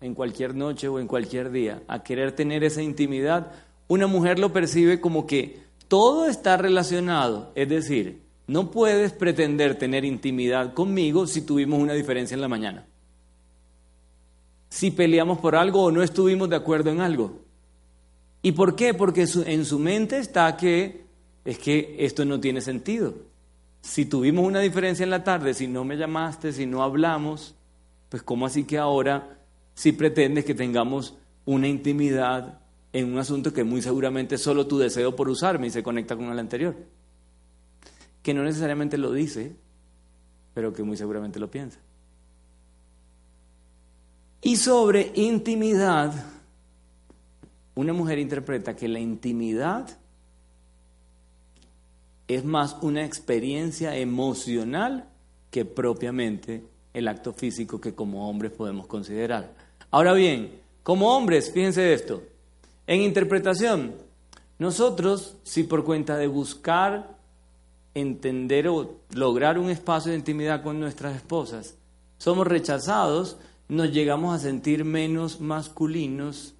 en cualquier noche o en cualquier día, a querer tener esa intimidad, una mujer lo percibe como que todo está relacionado, es decir, no puedes pretender tener intimidad conmigo si tuvimos una diferencia en la mañana. Si peleamos por algo o no estuvimos de acuerdo en algo. ¿Y por qué? Porque en su mente está que es que esto no tiene sentido. Si tuvimos una diferencia en la tarde, si no me llamaste, si no hablamos, pues ¿cómo así que ahora si pretendes que tengamos una intimidad en un asunto que muy seguramente solo tu deseo por usarme y se conecta con el anterior? Que no necesariamente lo dice, pero que muy seguramente lo piensa. Y sobre intimidad, una mujer interpreta que la intimidad es más una experiencia emocional que propiamente el acto físico que como hombres podemos considerar. Ahora bien, como hombres, fíjense esto, en interpretación, nosotros, si por cuenta de buscar entender o lograr un espacio de intimidad con nuestras esposas, somos rechazados, nos llegamos a sentir menos masculinos,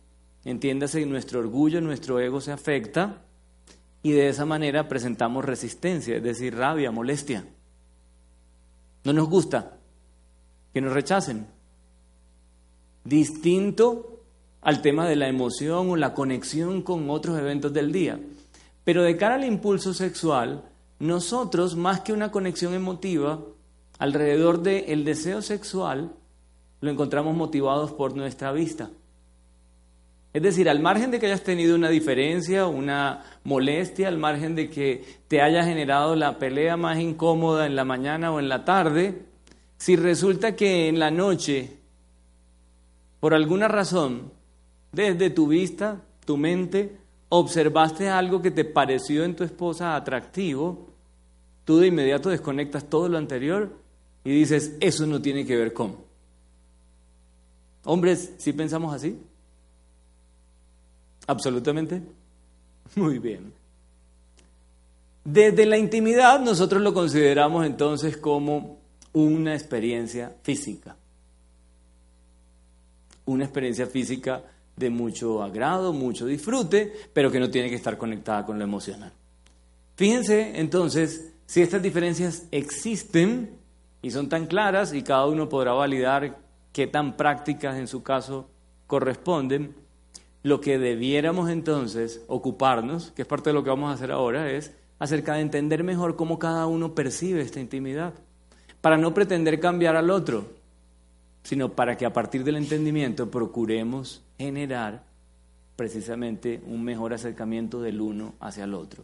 entiéndase nuestro orgullo, nuestro ego se afecta y de esa manera presentamos resistencia, es decir, rabia, molestia. No nos gusta que nos rechacen. Distinto al tema de la emoción o la conexión con otros eventos del día. Pero de cara al impulso sexual, nosotros, más que una conexión emotiva, alrededor del deseo sexual, lo encontramos motivados por nuestra vista. Es decir, al margen de que hayas tenido una diferencia, una molestia, al margen de que te haya generado la pelea más incómoda en la mañana o en la tarde, si resulta que en la noche, por alguna razón, desde tu vista, tu mente, observaste algo que te pareció en tu esposa atractivo, tú de inmediato desconectas todo lo anterior y dices, eso no tiene que ver con. Hombres, ¿sí pensamos así? Absolutamente. Muy bien. Desde la intimidad nosotros lo consideramos entonces como una experiencia física. Una experiencia física de mucho agrado, mucho disfrute, pero que no tiene que estar conectada con lo emocional. Fíjense entonces si estas diferencias existen y son tan claras y cada uno podrá validar qué tan prácticas en su caso corresponden, lo que debiéramos entonces ocuparnos, que es parte de lo que vamos a hacer ahora, es acerca de entender mejor cómo cada uno percibe esta intimidad, para no pretender cambiar al otro, sino para que a partir del entendimiento procuremos generar precisamente un mejor acercamiento del uno hacia el otro.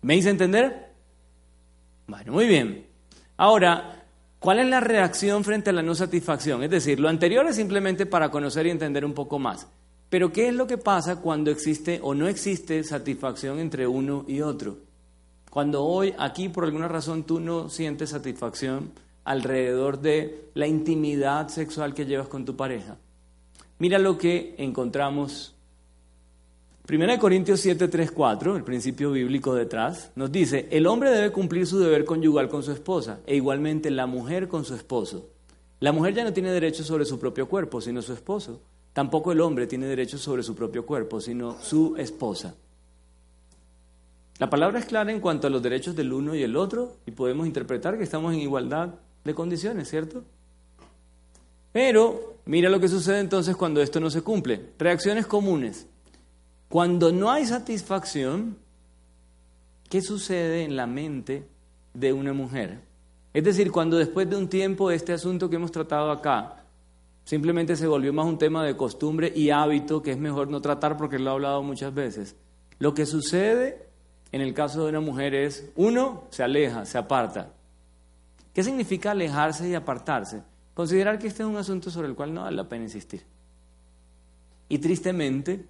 ¿Me hice entender? Bueno, muy bien. Ahora, ¿Cuál es la reacción frente a la no satisfacción? Es decir, lo anterior es simplemente para conocer y entender un poco más. Pero ¿qué es lo que pasa cuando existe o no existe satisfacción entre uno y otro? Cuando hoy aquí por alguna razón tú no sientes satisfacción alrededor de la intimidad sexual que llevas con tu pareja. Mira lo que encontramos 1 Corintios 7, 3, 4, el principio bíblico detrás, nos dice, el hombre debe cumplir su deber conyugal con su esposa e igualmente la mujer con su esposo. La mujer ya no tiene derecho sobre su propio cuerpo, sino su esposo. Tampoco el hombre tiene derecho sobre su propio cuerpo, sino su esposa. La palabra es clara en cuanto a los derechos del uno y el otro y podemos interpretar que estamos en igualdad de condiciones, ¿cierto? Pero mira lo que sucede entonces cuando esto no se cumple. Reacciones comunes. Cuando no hay satisfacción, ¿qué sucede en la mente de una mujer? Es decir, cuando después de un tiempo este asunto que hemos tratado acá simplemente se volvió más un tema de costumbre y hábito que es mejor no tratar porque lo he hablado muchas veces. Lo que sucede en el caso de una mujer es, uno, se aleja, se aparta. ¿Qué significa alejarse y apartarse? Considerar que este es un asunto sobre el cual no vale la pena insistir. Y tristemente,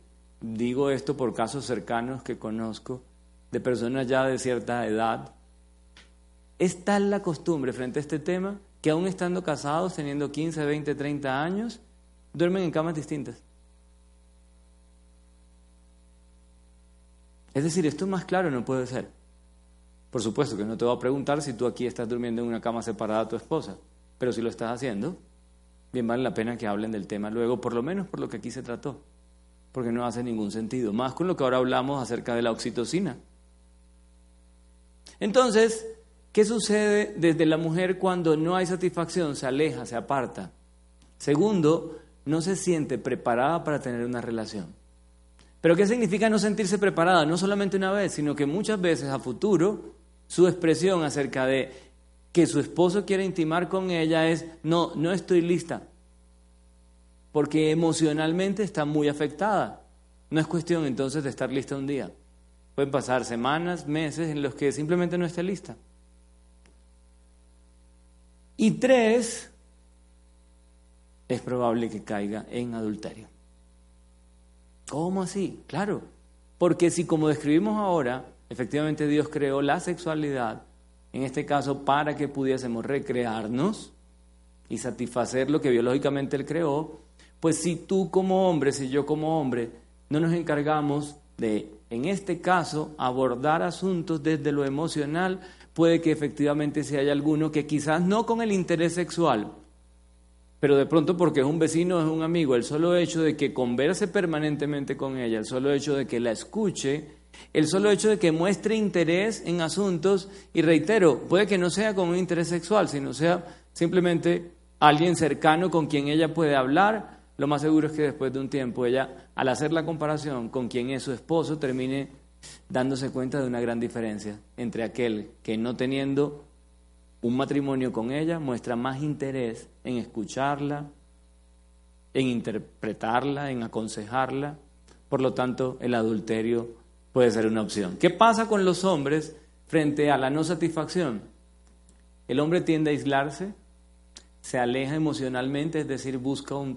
digo esto por casos cercanos que conozco, de personas ya de cierta edad, es tal la costumbre frente a este tema que aún estando casados, teniendo 15, 20, 30 años, duermen en camas distintas. Es decir, esto más claro no puede ser. Por supuesto que no te voy a preguntar si tú aquí estás durmiendo en una cama separada a tu esposa, pero si lo estás haciendo, bien vale la pena que hablen del tema luego, por lo menos por lo que aquí se trató, porque no hace ningún sentido, más con lo que ahora hablamos acerca de la oxitocina. Entonces, ¿qué sucede desde la mujer cuando no hay satisfacción? Se aleja, se aparta. Segundo, no se siente preparada para tener una relación. Pero ¿qué significa no sentirse preparada? No solamente una vez, sino que muchas veces a futuro su expresión acerca de que su esposo quiere intimar con ella es, no, no estoy lista, porque emocionalmente está muy afectada. No es cuestión entonces de estar lista un día. Pueden pasar semanas, meses en los que simplemente no esté lista. Y tres, es probable que caiga en adulterio. ¿Cómo así? Claro, porque si como describimos ahora, efectivamente Dios creó la sexualidad, en este caso para que pudiésemos recrearnos y satisfacer lo que biológicamente Él creó, pues si tú como hombre, si yo como hombre, no nos encargamos de, en este caso, abordar asuntos desde lo emocional, puede que efectivamente se haya alguno que quizás no con el interés sexual, pero de pronto porque es un vecino, es un amigo, el solo hecho de que converse permanentemente con ella, el solo hecho de que la escuche, el solo hecho de que muestre interés en asuntos, y reitero, puede que no sea con un interés sexual, sino sea simplemente alguien cercano con quien ella puede hablar, lo más seguro es que después de un tiempo ella, al hacer la comparación con quien es su esposo, termine dándose cuenta de una gran diferencia entre aquel que no teniendo un matrimonio con ella muestra más interés en escucharla, en interpretarla, en aconsejarla. Por lo tanto, el adulterio puede ser una opción. ¿Qué pasa con los hombres frente a la no satisfacción? El hombre tiende a aislarse, se aleja emocionalmente, es decir, busca un,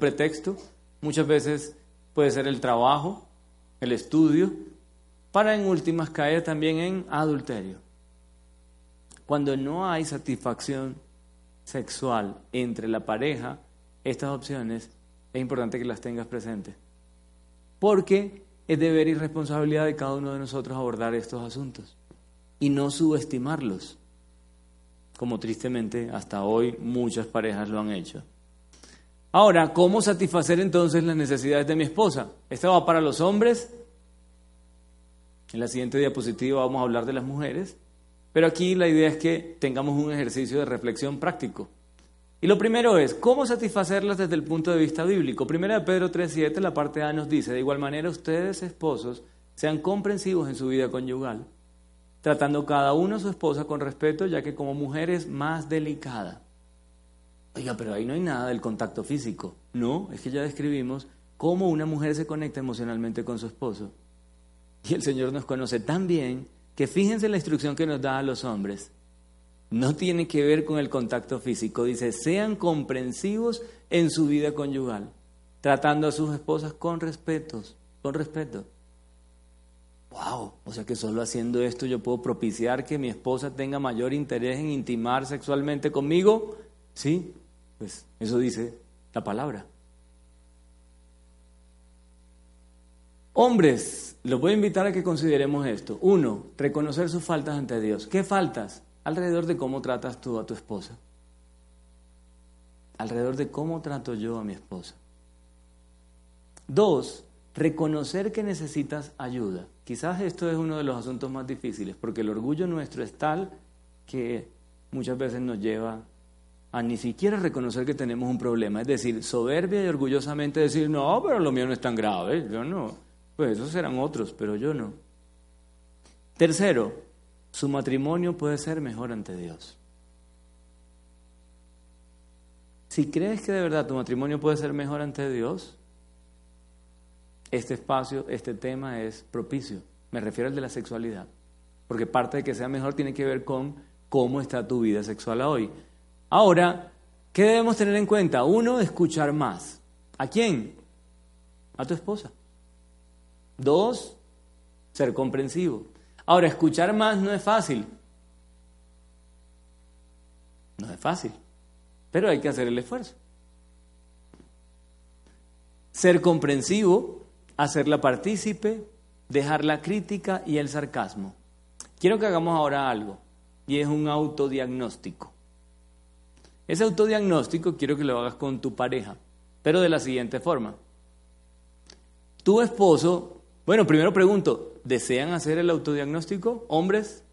pretexto. Muchas veces puede ser el trabajo, el estudio, para en últimas caer también en adulterio. Cuando no hay satisfacción sexual entre la pareja, estas opciones es importante que las tengas presentes. Porque es deber y responsabilidad de cada uno de nosotros abordar estos asuntos y no subestimarlos, como tristemente hasta hoy muchas parejas lo han hecho. Ahora, ¿cómo satisfacer entonces las necesidades de mi esposa? Esto va para los hombres. En la siguiente diapositiva vamos a hablar de las mujeres. Pero aquí la idea es que tengamos un ejercicio de reflexión práctico. Y lo primero es, ¿cómo satisfacerlas desde el punto de vista bíblico? Primera de Pedro 3.7, la parte A nos dice, de igual manera ustedes, esposos, sean comprensivos en su vida conyugal, tratando cada uno a su esposa con respeto, ya que como mujer es más delicada. Oiga, pero ahí no hay nada del contacto físico. No, es que ya describimos cómo una mujer se conecta emocionalmente con su esposo. Y el Señor nos conoce tan bien que fíjense la instrucción que nos da a los hombres. No tiene que ver con el contacto físico. Dice, sean comprensivos en su vida conyugal, tratando a sus esposas con respeto, con respeto. Wow, o sea que solo haciendo esto yo puedo propiciar que mi esposa tenga mayor interés en intimar sexualmente conmigo. Sí, pues eso dice la palabra. Hombres, los voy a invitar a que consideremos esto. Uno, reconocer sus faltas ante Dios. ¿Qué faltas? Alrededor de cómo tratas tú a tu esposa. Alrededor de cómo trato yo a mi esposa. Dos, reconocer que necesitas ayuda. Quizás esto es uno de los asuntos más difíciles, porque el orgullo nuestro es tal que muchas veces nos lleva a ni siquiera reconocer que tenemos un problema. Es decir, soberbia y orgullosamente decir, no, pero lo mío no es tan grave, yo no. Pues esos serán otros, pero yo no. Tercero, su matrimonio puede ser mejor ante Dios. Si crees que de verdad tu matrimonio puede ser mejor ante Dios, este espacio, este tema es propicio. Me refiero al de la sexualidad. Porque parte de que sea mejor tiene que ver con cómo está tu vida sexual hoy. Ahora, ¿qué debemos tener en cuenta? Uno, escuchar más. ¿A quién? A tu esposa. Dos, ser comprensivo. Ahora, escuchar más no es fácil. No es fácil, pero hay que hacer el esfuerzo. Ser comprensivo, hacerla partícipe, dejar la crítica y el sarcasmo. Quiero que hagamos ahora algo, y es un autodiagnóstico. Ese autodiagnóstico quiero que lo hagas con tu pareja, pero de la siguiente forma. Tu esposo, bueno, primero pregunto, ¿desean hacer el autodiagnóstico? ¿Hombres?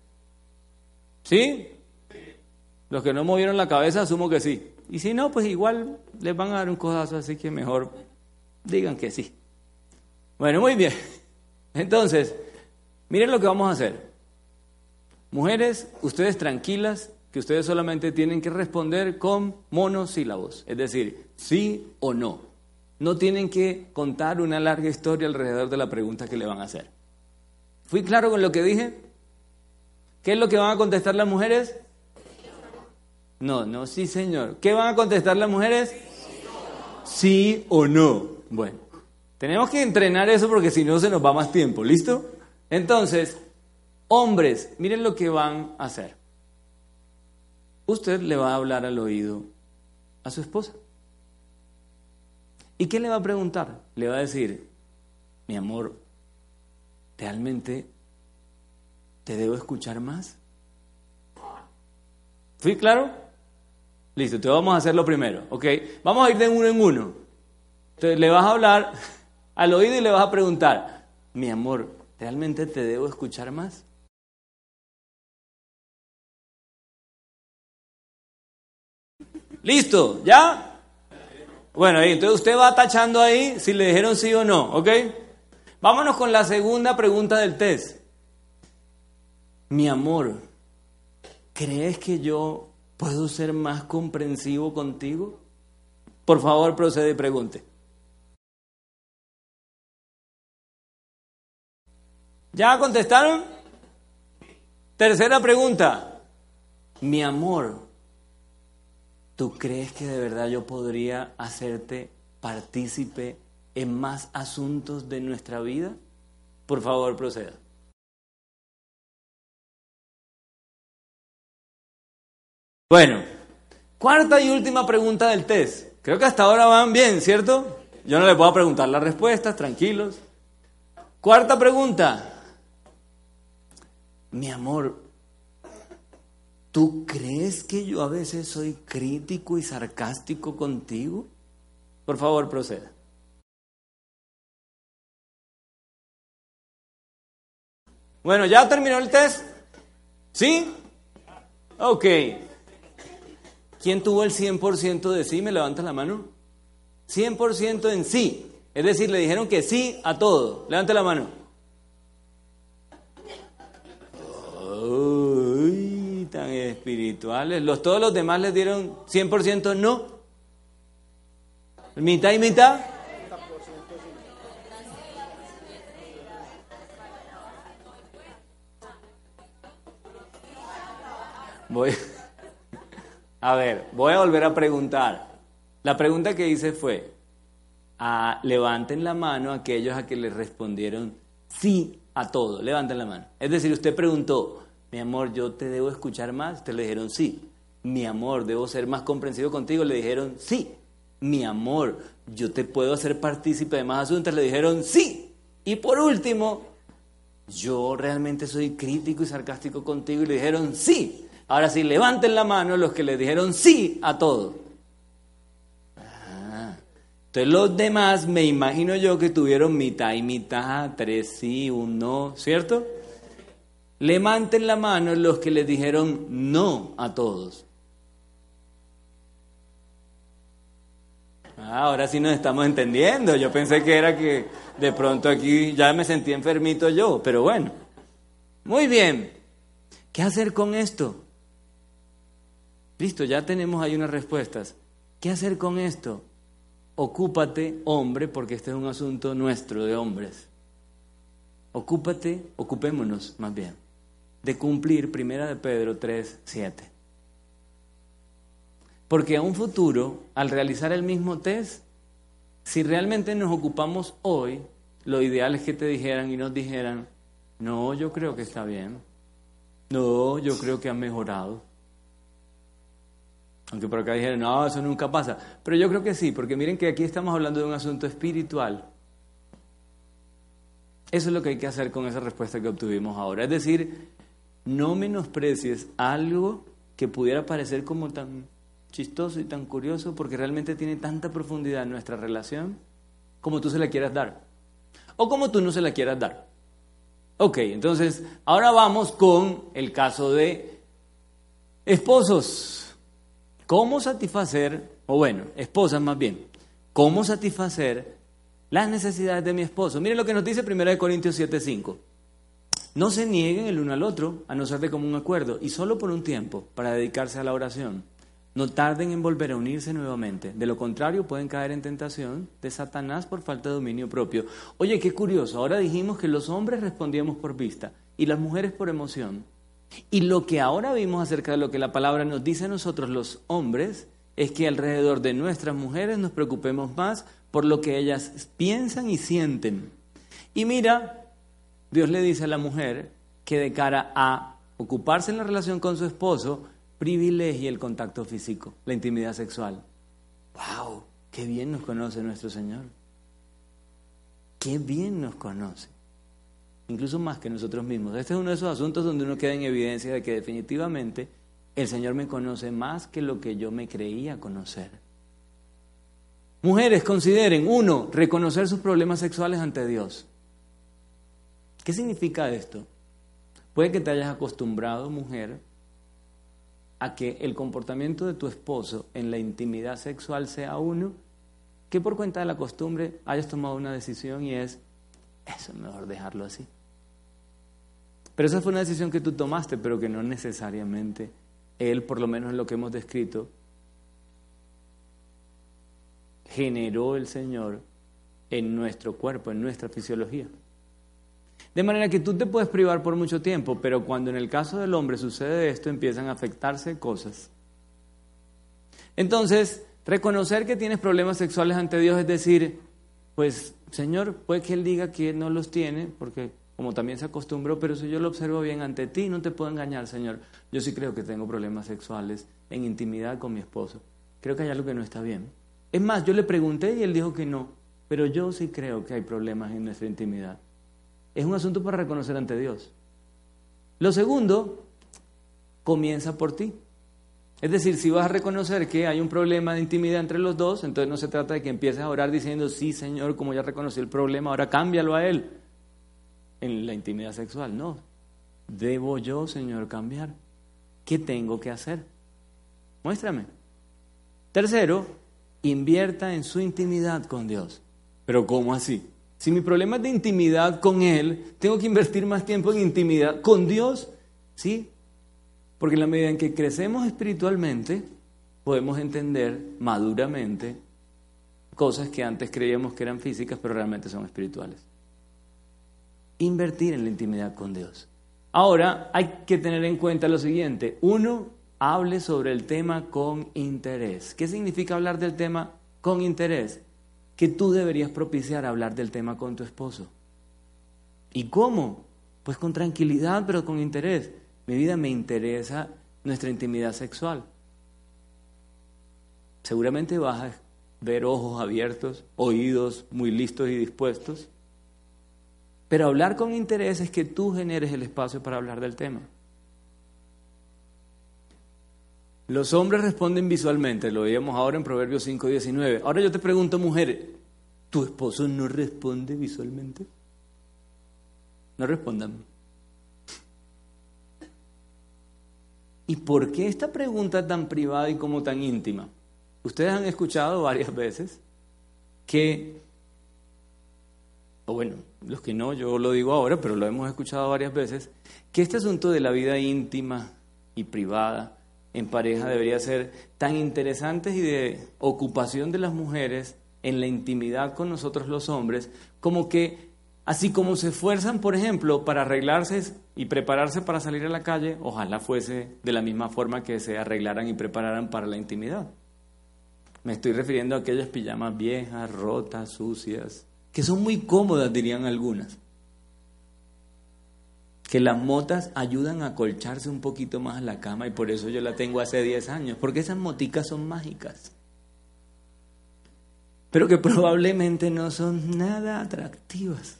¿Sí? Los que no movieron la cabeza, asumo que sí. Y si no, pues igual les van a dar un codazo, así que mejor digan que sí. Bueno, muy bien. Entonces, miren lo que vamos a hacer. Mujeres, ustedes tranquilas, que ustedes solamente tienen que responder con monosílabos, es decir, sí o no. No tienen que contar una larga historia alrededor de la pregunta que le van a hacer. ¿Fui claro con lo que dije? ¿Qué es lo que van a contestar las mujeres? No, no, sí señor. ¿Qué van a contestar las mujeres? Sí o no. Bueno, tenemos que entrenar eso porque si no se nos va más tiempo, ¿listo? Entonces, hombres, miren lo que van a hacer. Usted le va a hablar al oído a su esposa. ¿Y qué le va a preguntar? Le va a decir, mi amor, ¿realmente te debo escuchar más? ¿Fui claro? Listo, te vamos a hacer lo primero, ¿ok? Vamos a ir de uno en uno. Entonces le vas a hablar al oído y le vas a preguntar, mi amor, ¿realmente te debo escuchar más? ¿Listo? ¿Ya? Bueno, entonces usted va tachando ahí si le dijeron sí o no, ¿ok? Vámonos con la segunda pregunta del test. Mi amor, ¿crees que yo puedo ser más comprensivo contigo? Por favor, procede y pregunte. ¿Ya contestaron? Tercera pregunta. Mi amor, ¿tú crees que de verdad yo podría hacerte partícipe en más asuntos de nuestra vida? Por favor, proceda. Bueno, cuarta y última pregunta del test. Creo que hasta ahora van bien, ¿cierto? Yo no le puedo preguntar las respuestas, tranquilos. Cuarta pregunta. Mi amor, ¿tú crees que yo a veces soy crítico y sarcástico contigo? Por favor, proceda. Bueno, ¿ya terminó el test? ¿Sí? Ok. ¿Quién tuvo el 100% de sí? ¿Me levanta la mano? 100% en sí. Es decir, le dijeron que sí a todo. Levante la mano. Uy, tan espirituales. Los, todos los demás les dieron 100% no. ¿Mitad y mitad? Voy. (laughs) A ver, voy a volver a preguntar. La pregunta que hice fue, a, levanten la mano aquellos a que les respondieron sí a todo. Levanten la mano. Es decir, usted preguntó, mi amor, yo te debo escuchar más, te le dijeron sí. Mi amor, debo ser más comprensivo contigo, le dijeron sí. Mi amor, yo te puedo hacer partícipe de más asuntos, le dijeron sí. Y por último, yo realmente soy crítico y sarcástico contigo y le dijeron sí. Ahora sí, levanten la mano los que le dijeron sí a todo. Ah, entonces los demás me imagino yo que tuvieron mitad y mitad, tres sí, un no, ¿cierto? Levanten la mano los que les dijeron no a todos. Ah, ahora sí nos estamos entendiendo. Yo pensé que era que de pronto aquí ya me sentí enfermito yo, pero bueno. Muy bien. ¿Qué hacer con esto? Listo, ya tenemos ahí unas respuestas. ¿Qué hacer con esto? Ocúpate, hombre, porque este es un asunto nuestro de hombres. Ocúpate, ocupémonos más bien de cumplir Primera de Pedro 3, 7. Porque a un futuro, al realizar el mismo test, si realmente nos ocupamos hoy, lo ideal es que te dijeran y nos dijeran, no, yo creo que está bien, no, yo creo que ha mejorado. Aunque por acá dijeron, no, eso nunca pasa. Pero yo creo que sí, porque miren que aquí estamos hablando de un asunto espiritual. Eso es lo que hay que hacer con esa respuesta que obtuvimos ahora. Es decir, no menosprecies algo que pudiera parecer como tan chistoso y tan curioso porque realmente tiene tanta profundidad en nuestra relación como tú se la quieras dar. O como tú no se la quieras dar. Ok, entonces ahora vamos con el caso de esposos. ¿Cómo satisfacer, o bueno, esposas más bien, cómo satisfacer las necesidades de mi esposo? Mire lo que nos dice 1 Corintios 7:5. No se nieguen el uno al otro, a no ser de común acuerdo, y solo por un tiempo, para dedicarse a la oración. No tarden en volver a unirse nuevamente. De lo contrario, pueden caer en tentación de Satanás por falta de dominio propio. Oye, qué curioso. Ahora dijimos que los hombres respondíamos por vista y las mujeres por emoción. Y lo que ahora vimos acerca de lo que la palabra nos dice a nosotros los hombres es que alrededor de nuestras mujeres nos preocupemos más por lo que ellas piensan y sienten. Y mira, Dios le dice a la mujer que de cara a ocuparse en la relación con su esposo, privilegie el contacto físico, la intimidad sexual. ¡Wow! ¡Qué bien nos conoce nuestro Señor! ¡Qué bien nos conoce! Incluso más que nosotros mismos. Este es uno de esos asuntos donde uno queda en evidencia de que definitivamente el Señor me conoce más que lo que yo me creía conocer. Mujeres, consideren, uno, reconocer sus problemas sexuales ante Dios. ¿Qué significa esto? Puede que te hayas acostumbrado, mujer, a que el comportamiento de tu esposo en la intimidad sexual sea uno, que por cuenta de la costumbre hayas tomado una decisión y es, eso es mejor dejarlo así. Pero esa fue una decisión que tú tomaste, pero que no necesariamente él, por lo menos en lo que hemos descrito, generó el Señor en nuestro cuerpo, en nuestra fisiología. De manera que tú te puedes privar por mucho tiempo, pero cuando en el caso del hombre sucede esto, empiezan a afectarse cosas. Entonces, reconocer que tienes problemas sexuales ante Dios es decir, pues, Señor, puede que Él diga que no los tiene, porque como también se acostumbró, pero si yo lo observo bien ante ti, no te puedo engañar, Señor. Yo sí creo que tengo problemas sexuales en intimidad con mi esposo. Creo que hay algo que no está bien. Es más, yo le pregunté y él dijo que no, pero yo sí creo que hay problemas en nuestra intimidad es un asunto para reconocer ante Dios. Lo segundo, comienza por ti. Es decir, si vas a reconocer que hay un problema de intimidad entre los dos, entonces no se trata de que empieces a orar diciendo, sí, Señor, como ya reconocí el problema, ahora cámbialo a Él en la intimidad sexual. No, debo yo, Señor, cambiar. ¿Qué tengo que hacer? Muéstrame. Tercero, invierta en su intimidad con Dios. Pero ¿cómo así? Si mi problema es de intimidad con Él, tengo que invertir más tiempo en intimidad con Dios, ¿sí? Porque en la medida en que crecemos espiritualmente, podemos entender maduramente cosas que antes creíamos que eran físicas, pero realmente son espirituales. Invertir en la intimidad con Dios. Ahora hay que tener en cuenta lo siguiente. Uno, hable sobre el tema con interés. ¿Qué significa hablar del tema con interés? Que tú deberías propiciar hablar del tema con tu esposo. ¿Y cómo? Pues con tranquilidad, pero con interés. Mi vida me interesa nuestra intimidad sexual. Seguramente vas a ver ojos abiertos, oídos muy listos y dispuestos. Pero hablar con interés es que tú generes el espacio para hablar del tema. Los hombres responden visualmente, lo veíamos ahora en Proverbios 5, 19. Ahora yo te pregunto, mujer, ¿tu esposo no responde visualmente? No respondan. ¿Y por qué esta pregunta tan privada y como tan íntima? Ustedes han escuchado varias veces que, o bueno, los que no, yo lo digo ahora, pero lo hemos escuchado varias veces, que este asunto de la vida íntima y privada en pareja debería ser tan interesante y de ocupación de las mujeres en la intimidad con nosotros los hombres, como que Así como se esfuerzan, por ejemplo, para arreglarse y prepararse para salir a la calle, ojalá fuese de la misma forma que se arreglaran y prepararan para la intimidad. Me estoy refiriendo a aquellas pijamas viejas, rotas, sucias, que son muy cómodas, dirían algunas. Que las motas ayudan a colcharse un poquito más a la cama y por eso yo la tengo hace 10 años, porque esas moticas son mágicas. Pero que probablemente no son nada atractivas.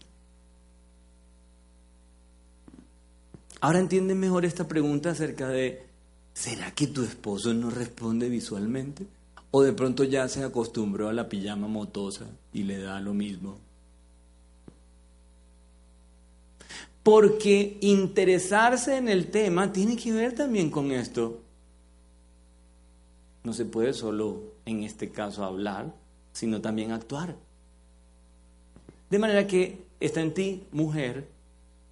Ahora entienden mejor esta pregunta acerca de, ¿será que tu esposo no responde visualmente? ¿O de pronto ya se acostumbró a la pijama motosa y le da lo mismo? Porque interesarse en el tema tiene que ver también con esto. No se puede solo, en este caso, hablar, sino también actuar. De manera que está en ti, mujer,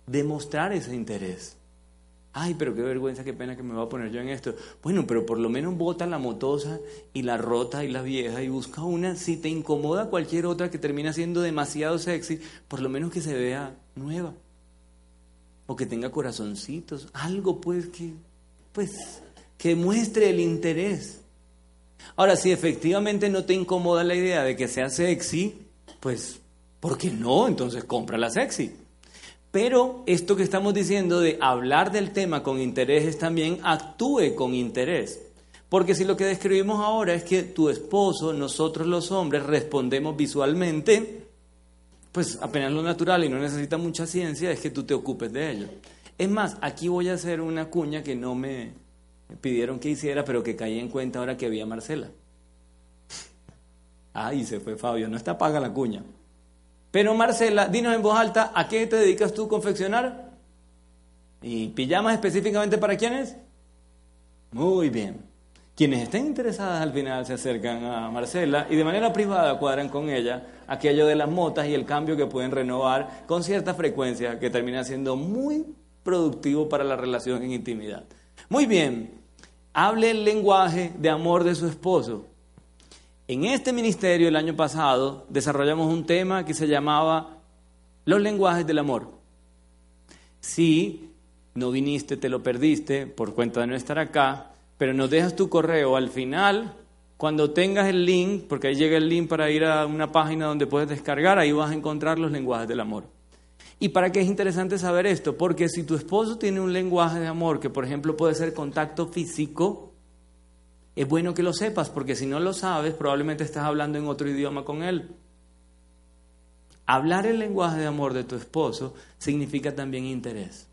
demostrar ese interés. Ay, pero qué vergüenza, qué pena que me voy a poner yo en esto. Bueno, pero por lo menos bota la motosa y la rota y la vieja y busca una. Si te incomoda cualquier otra que termina siendo demasiado sexy, por lo menos que se vea nueva. O que tenga corazoncitos. Algo pues que, pues, que muestre el interés. Ahora, si efectivamente no te incomoda la idea de que sea sexy, pues, ¿por qué no? Entonces cómprala sexy. Pero esto que estamos diciendo de hablar del tema con interés es también actúe con interés. Porque si lo que describimos ahora es que tu esposo, nosotros los hombres, respondemos visualmente, pues apenas lo natural y no necesita mucha ciencia es que tú te ocupes de ello. Es más, aquí voy a hacer una cuña que no me pidieron que hiciera, pero que caí en cuenta ahora que había Marcela. (laughs) Ay, se fue Fabio, no está paga la cuña. Pero Marcela, dinos en voz alta, ¿a qué te dedicas tú a confeccionar? ¿Y pijamas específicamente para quiénes? Muy bien. Quienes estén interesadas al final se acercan a Marcela y de manera privada cuadran con ella aquello de las motas y el cambio que pueden renovar con cierta frecuencia que termina siendo muy productivo para la relación en intimidad. Muy bien, hable el lenguaje de amor de su esposo. En este ministerio el año pasado desarrollamos un tema que se llamaba los lenguajes del amor. Si no viniste, te lo perdiste por cuenta de no estar acá, pero nos dejas tu correo al final, cuando tengas el link, porque ahí llega el link para ir a una página donde puedes descargar, ahí vas a encontrar los lenguajes del amor. ¿Y para qué es interesante saber esto? Porque si tu esposo tiene un lenguaje de amor, que por ejemplo puede ser contacto físico, es bueno que lo sepas, porque si no lo sabes, probablemente estás hablando en otro idioma con él. Hablar el lenguaje de amor de tu esposo significa también interés.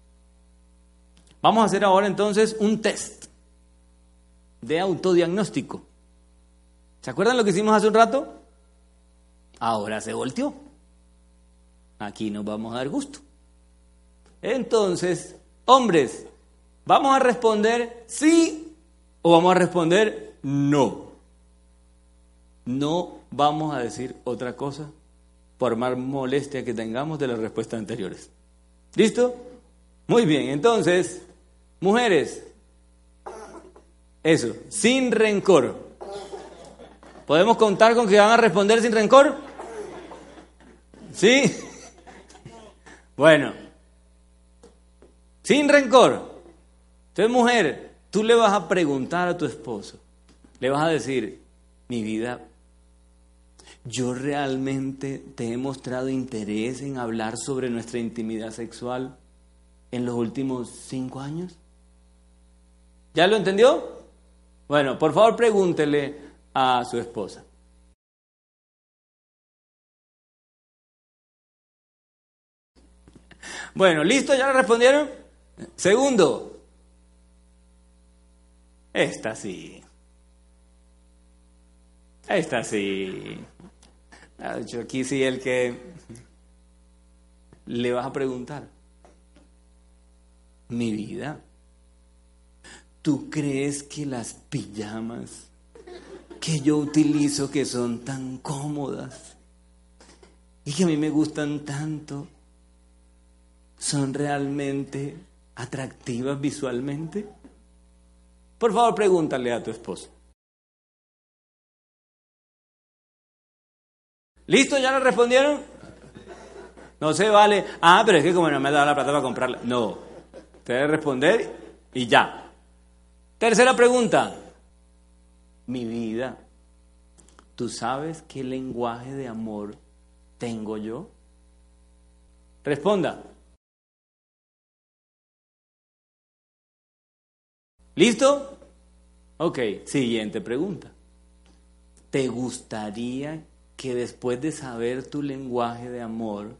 Vamos a hacer ahora entonces un test de autodiagnóstico. ¿Se acuerdan lo que hicimos hace un rato? Ahora se volteó. Aquí nos vamos a dar gusto. Entonces, hombres, vamos a responder sí ¿O vamos a responder no? No vamos a decir otra cosa por más molestia que tengamos de las respuestas anteriores. ¿Listo? Muy bien, entonces, mujeres, eso, sin rencor. ¿Podemos contar con que van a responder sin rencor? ¿Sí? Bueno, sin rencor. Entonces, mujer, Tú le vas a preguntar a tu esposo, le vas a decir, mi vida, yo realmente te he mostrado interés en hablar sobre nuestra intimidad sexual en los últimos cinco años. ¿Ya lo entendió? Bueno, por favor pregúntele a su esposa. Bueno, ¿listo? ¿Ya le respondieron? Segundo, esta sí. Esta sí. Yo aquí sí el que le vas a preguntar. Mi vida, ¿tú crees que las pijamas que yo utilizo que son tan cómodas y que a mí me gustan tanto son realmente atractivas visualmente? Por favor, pregúntale a tu esposo. ¿Listo? ¿Ya le respondieron? No se vale, ah, pero es que como no me ha dado la plata para comprarla. No, te debe responder y ya. Tercera pregunta. Mi vida, ¿tú sabes qué lenguaje de amor tengo yo? Responda. ¿Listo? Ok, siguiente pregunta. ¿Te gustaría que después de saber tu lenguaje de amor,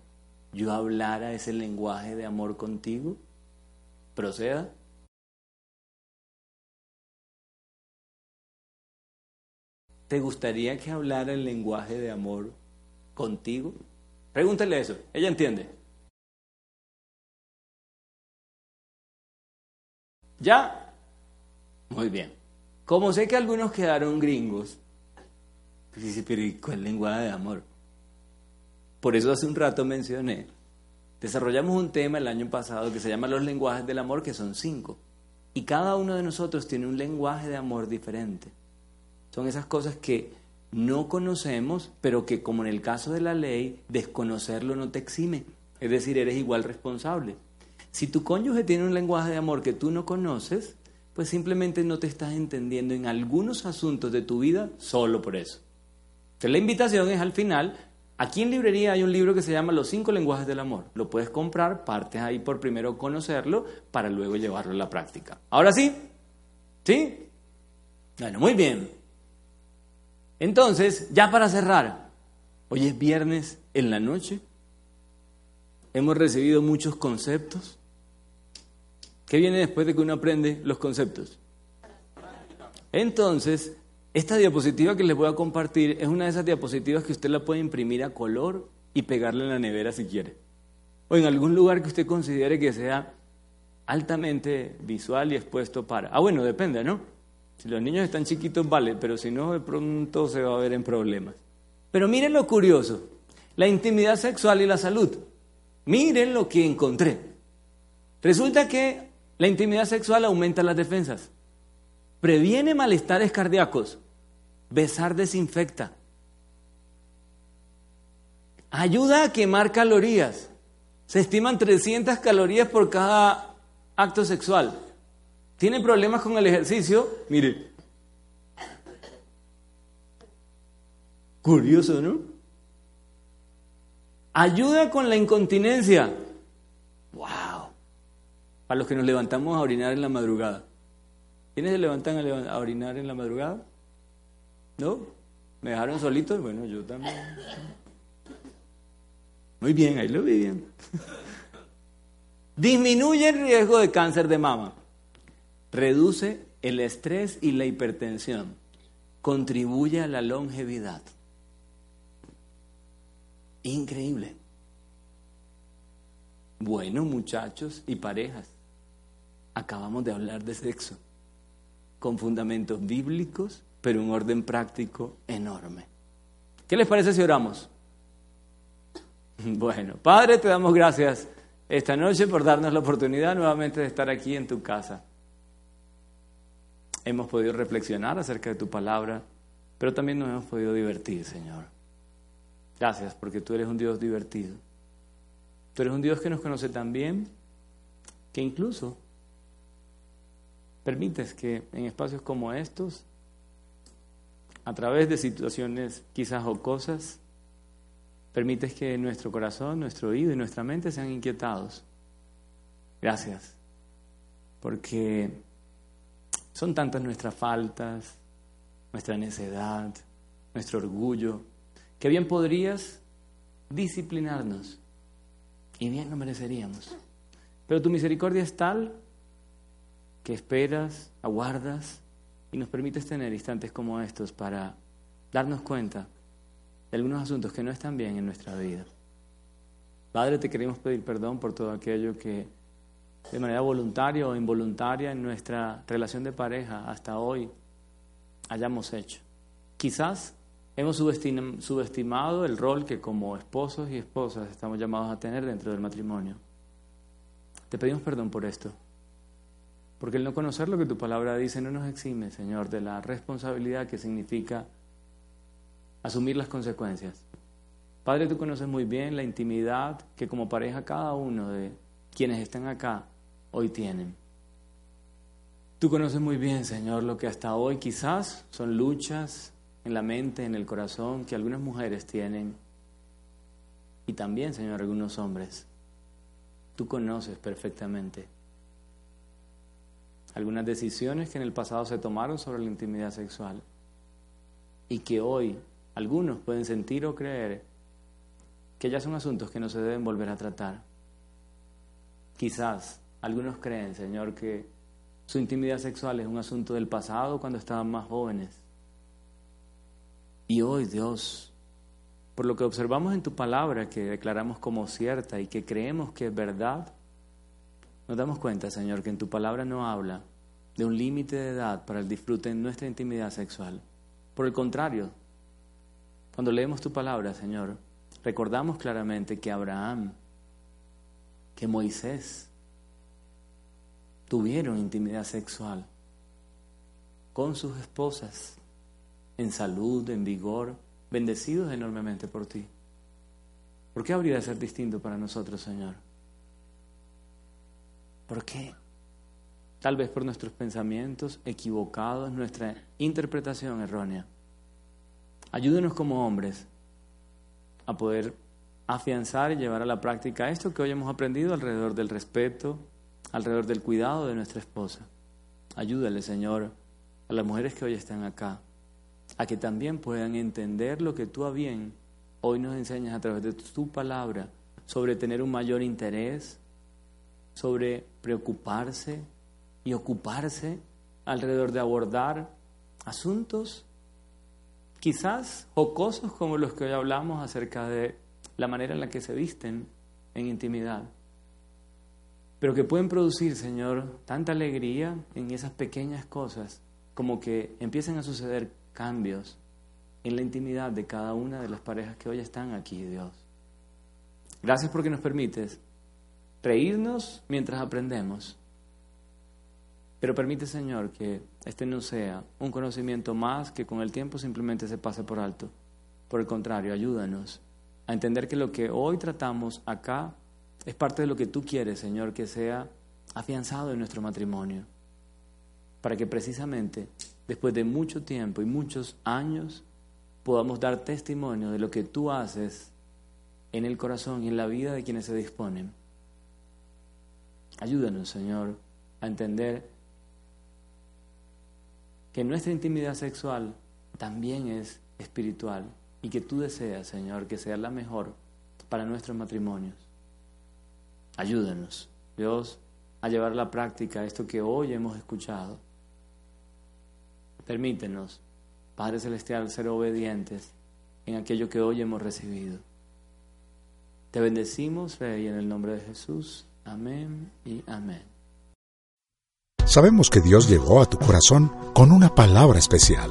yo hablara ese lenguaje de amor contigo? Proceda. ¿Te gustaría que hablara el lenguaje de amor contigo? Pregúntale eso, ella entiende. ¿Ya? Muy bien. Como sé que algunos quedaron gringos, pues pero ¿cuál lenguaje de amor? Por eso hace un rato mencioné, desarrollamos un tema el año pasado que se llama los lenguajes del amor, que son cinco. Y cada uno de nosotros tiene un lenguaje de amor diferente. Son esas cosas que no conocemos, pero que como en el caso de la ley, desconocerlo no te exime. Es decir, eres igual responsable. Si tu cónyuge tiene un lenguaje de amor que tú no conoces, pues simplemente no te estás entendiendo en algunos asuntos de tu vida solo por eso. Entonces la invitación es al final, aquí en librería hay un libro que se llama Los cinco lenguajes del amor. Lo puedes comprar, partes ahí por primero conocerlo para luego llevarlo a la práctica. Ahora sí, ¿sí? Bueno, muy bien. Entonces, ya para cerrar, hoy es viernes en la noche, hemos recibido muchos conceptos, ¿Qué viene después de que uno aprende los conceptos? Entonces, esta diapositiva que les voy a compartir es una de esas diapositivas que usted la puede imprimir a color y pegarla en la nevera si quiere. O en algún lugar que usted considere que sea altamente visual y expuesto para... Ah, bueno, depende, ¿no? Si los niños están chiquitos, vale, pero si no, de pronto se va a ver en problemas. Pero miren lo curioso, la intimidad sexual y la salud. Miren lo que encontré. Resulta que la intimidad sexual aumenta las defensas. Previene malestares cardíacos. Besar desinfecta. Ayuda a quemar calorías. Se estiman 300 calorías por cada acto sexual. ¿Tiene problemas con el ejercicio? Mire. Curioso, ¿no? Ayuda con la incontinencia. ¡Wow! a los que nos levantamos a orinar en la madrugada. ¿Quiénes se levantan a, orinar en la madrugada? ¿No? ¿Me dejaron solitos? Bueno, yo también. Muy bien, ahí lo vi bien. (laughs) Disminuye el riesgo de cáncer de mama. Reduce el estrés y la hipertensión. Contribuye a la longevidad. Increíble. Bueno, muchachos y parejas, acabamos de hablar de sexo, con fundamentos bíblicos, pero un orden práctico enorme. ¿Qué les parece si oramos? Bueno, Padre, te damos gracias esta noche por darnos la oportunidad nuevamente de estar aquí en tu casa. Hemos podido reflexionar acerca de tu palabra, pero también nos hemos podido divertir, Señor. Gracias porque tú eres un Dios divertido. Tú eres un Dios que nos conoce tan bien que incluso permites que en espacios como estos, a través de situaciones quizás jocosas, permites que nuestro corazón, nuestro oído y nuestra mente sean inquietados. Gracias, porque son tantas nuestras faltas, nuestra necedad, nuestro orgullo, que bien podrías disciplinarnos y bien lo mereceríamos. Pero tu misericordia es tal que esperas, aguardas y nos permites tener instantes como estos para darnos cuenta de algunos asuntos que no están bien en nuestra vida. Padre, te queremos pedir perdón por todo aquello que de manera voluntaria o involuntaria en nuestra relación de pareja hasta hoy hayamos hecho. Quizás hemos subestimado el rol que como esposos y esposas estamos llamados a tener dentro del matrimonio. Te pedimos perdón por esto. Porque el no conocer lo que tu palabra dice no nos exime, Señor, de la responsabilidad que significa asumir las consecuencias. Padre, tú conoces muy bien la intimidad que como pareja cada uno de quienes están acá hoy tienen. Tú conoces muy bien, Señor, lo que hasta hoy quizás son luchas en la mente, en el corazón, que algunas mujeres tienen. Y también, Señor, algunos hombres. Tú conoces perfectamente algunas decisiones que en el pasado se tomaron sobre la intimidad sexual y que hoy algunos pueden sentir o creer que ya son asuntos que no se deben volver a tratar. Quizás algunos creen, Señor, que su intimidad sexual es un asunto del pasado cuando estaban más jóvenes. Y hoy, Dios, por lo que observamos en tu palabra, que declaramos como cierta y que creemos que es verdad, nos damos cuenta, Señor, que en tu palabra no habla de un límite de edad para el disfrute en nuestra intimidad sexual. Por el contrario, cuando leemos tu palabra, Señor, recordamos claramente que Abraham, que Moisés, tuvieron intimidad sexual con sus esposas, en salud, en vigor, bendecidos enormemente por ti. ¿Por qué habría de ser distinto para nosotros, Señor? ¿Por qué? Tal vez por nuestros pensamientos equivocados, nuestra interpretación errónea. Ayúdenos como hombres a poder afianzar y llevar a la práctica esto que hoy hemos aprendido alrededor del respeto, alrededor del cuidado de nuestra esposa. Ayúdale, Señor, a las mujeres que hoy están acá, a que también puedan entender lo que tú a bien hoy nos enseñas a través de tu palabra sobre tener un mayor interés, sobre preocuparse y ocuparse alrededor de abordar asuntos quizás jocosos como los que hoy hablamos acerca de la manera en la que se visten en intimidad, pero que pueden producir, Señor, tanta alegría en esas pequeñas cosas como que empiecen a suceder cambios en la intimidad de cada una de las parejas que hoy están aquí, Dios. Gracias porque nos permites reírnos mientras aprendemos, pero permite, Señor, que este no sea un conocimiento más que con el tiempo simplemente se pase por alto. Por el contrario, ayúdanos a entender que lo que hoy tratamos acá es parte de lo que tú quieres, Señor, que sea afianzado en nuestro matrimonio. Para que precisamente después de mucho tiempo y muchos años, podamos dar testimonio de lo que tú haces en el corazón y en la vida de quienes se disponen. Ayúdanos, Señor, a entender que nuestra intimidad sexual también es espiritual y que tú deseas, Señor, que sea la mejor para nuestros matrimonios. Ayúdanos, Dios, a llevar a la práctica esto que hoy hemos escuchado Permítenos, Padre Celestial, ser obedientes en aquello que hoy hemos recibido. Te bendecimos, Rey, en el nombre de Jesús. Amén y amén. Sabemos que Dios llegó a tu corazón con una palabra especial.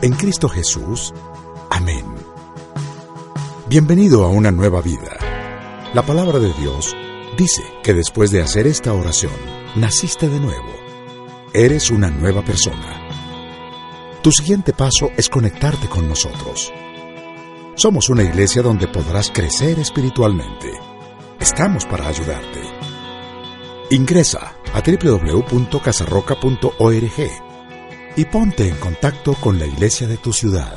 En Cristo Jesús. Amén. Bienvenido a una nueva vida. La palabra de Dios dice que después de hacer esta oración, naciste de nuevo. Eres una nueva persona. Tu siguiente paso es conectarte con nosotros. Somos una iglesia donde podrás crecer espiritualmente. Estamos para ayudarte. Ingresa a www.casarroca.org y ponte en contacto con la iglesia de tu ciudad.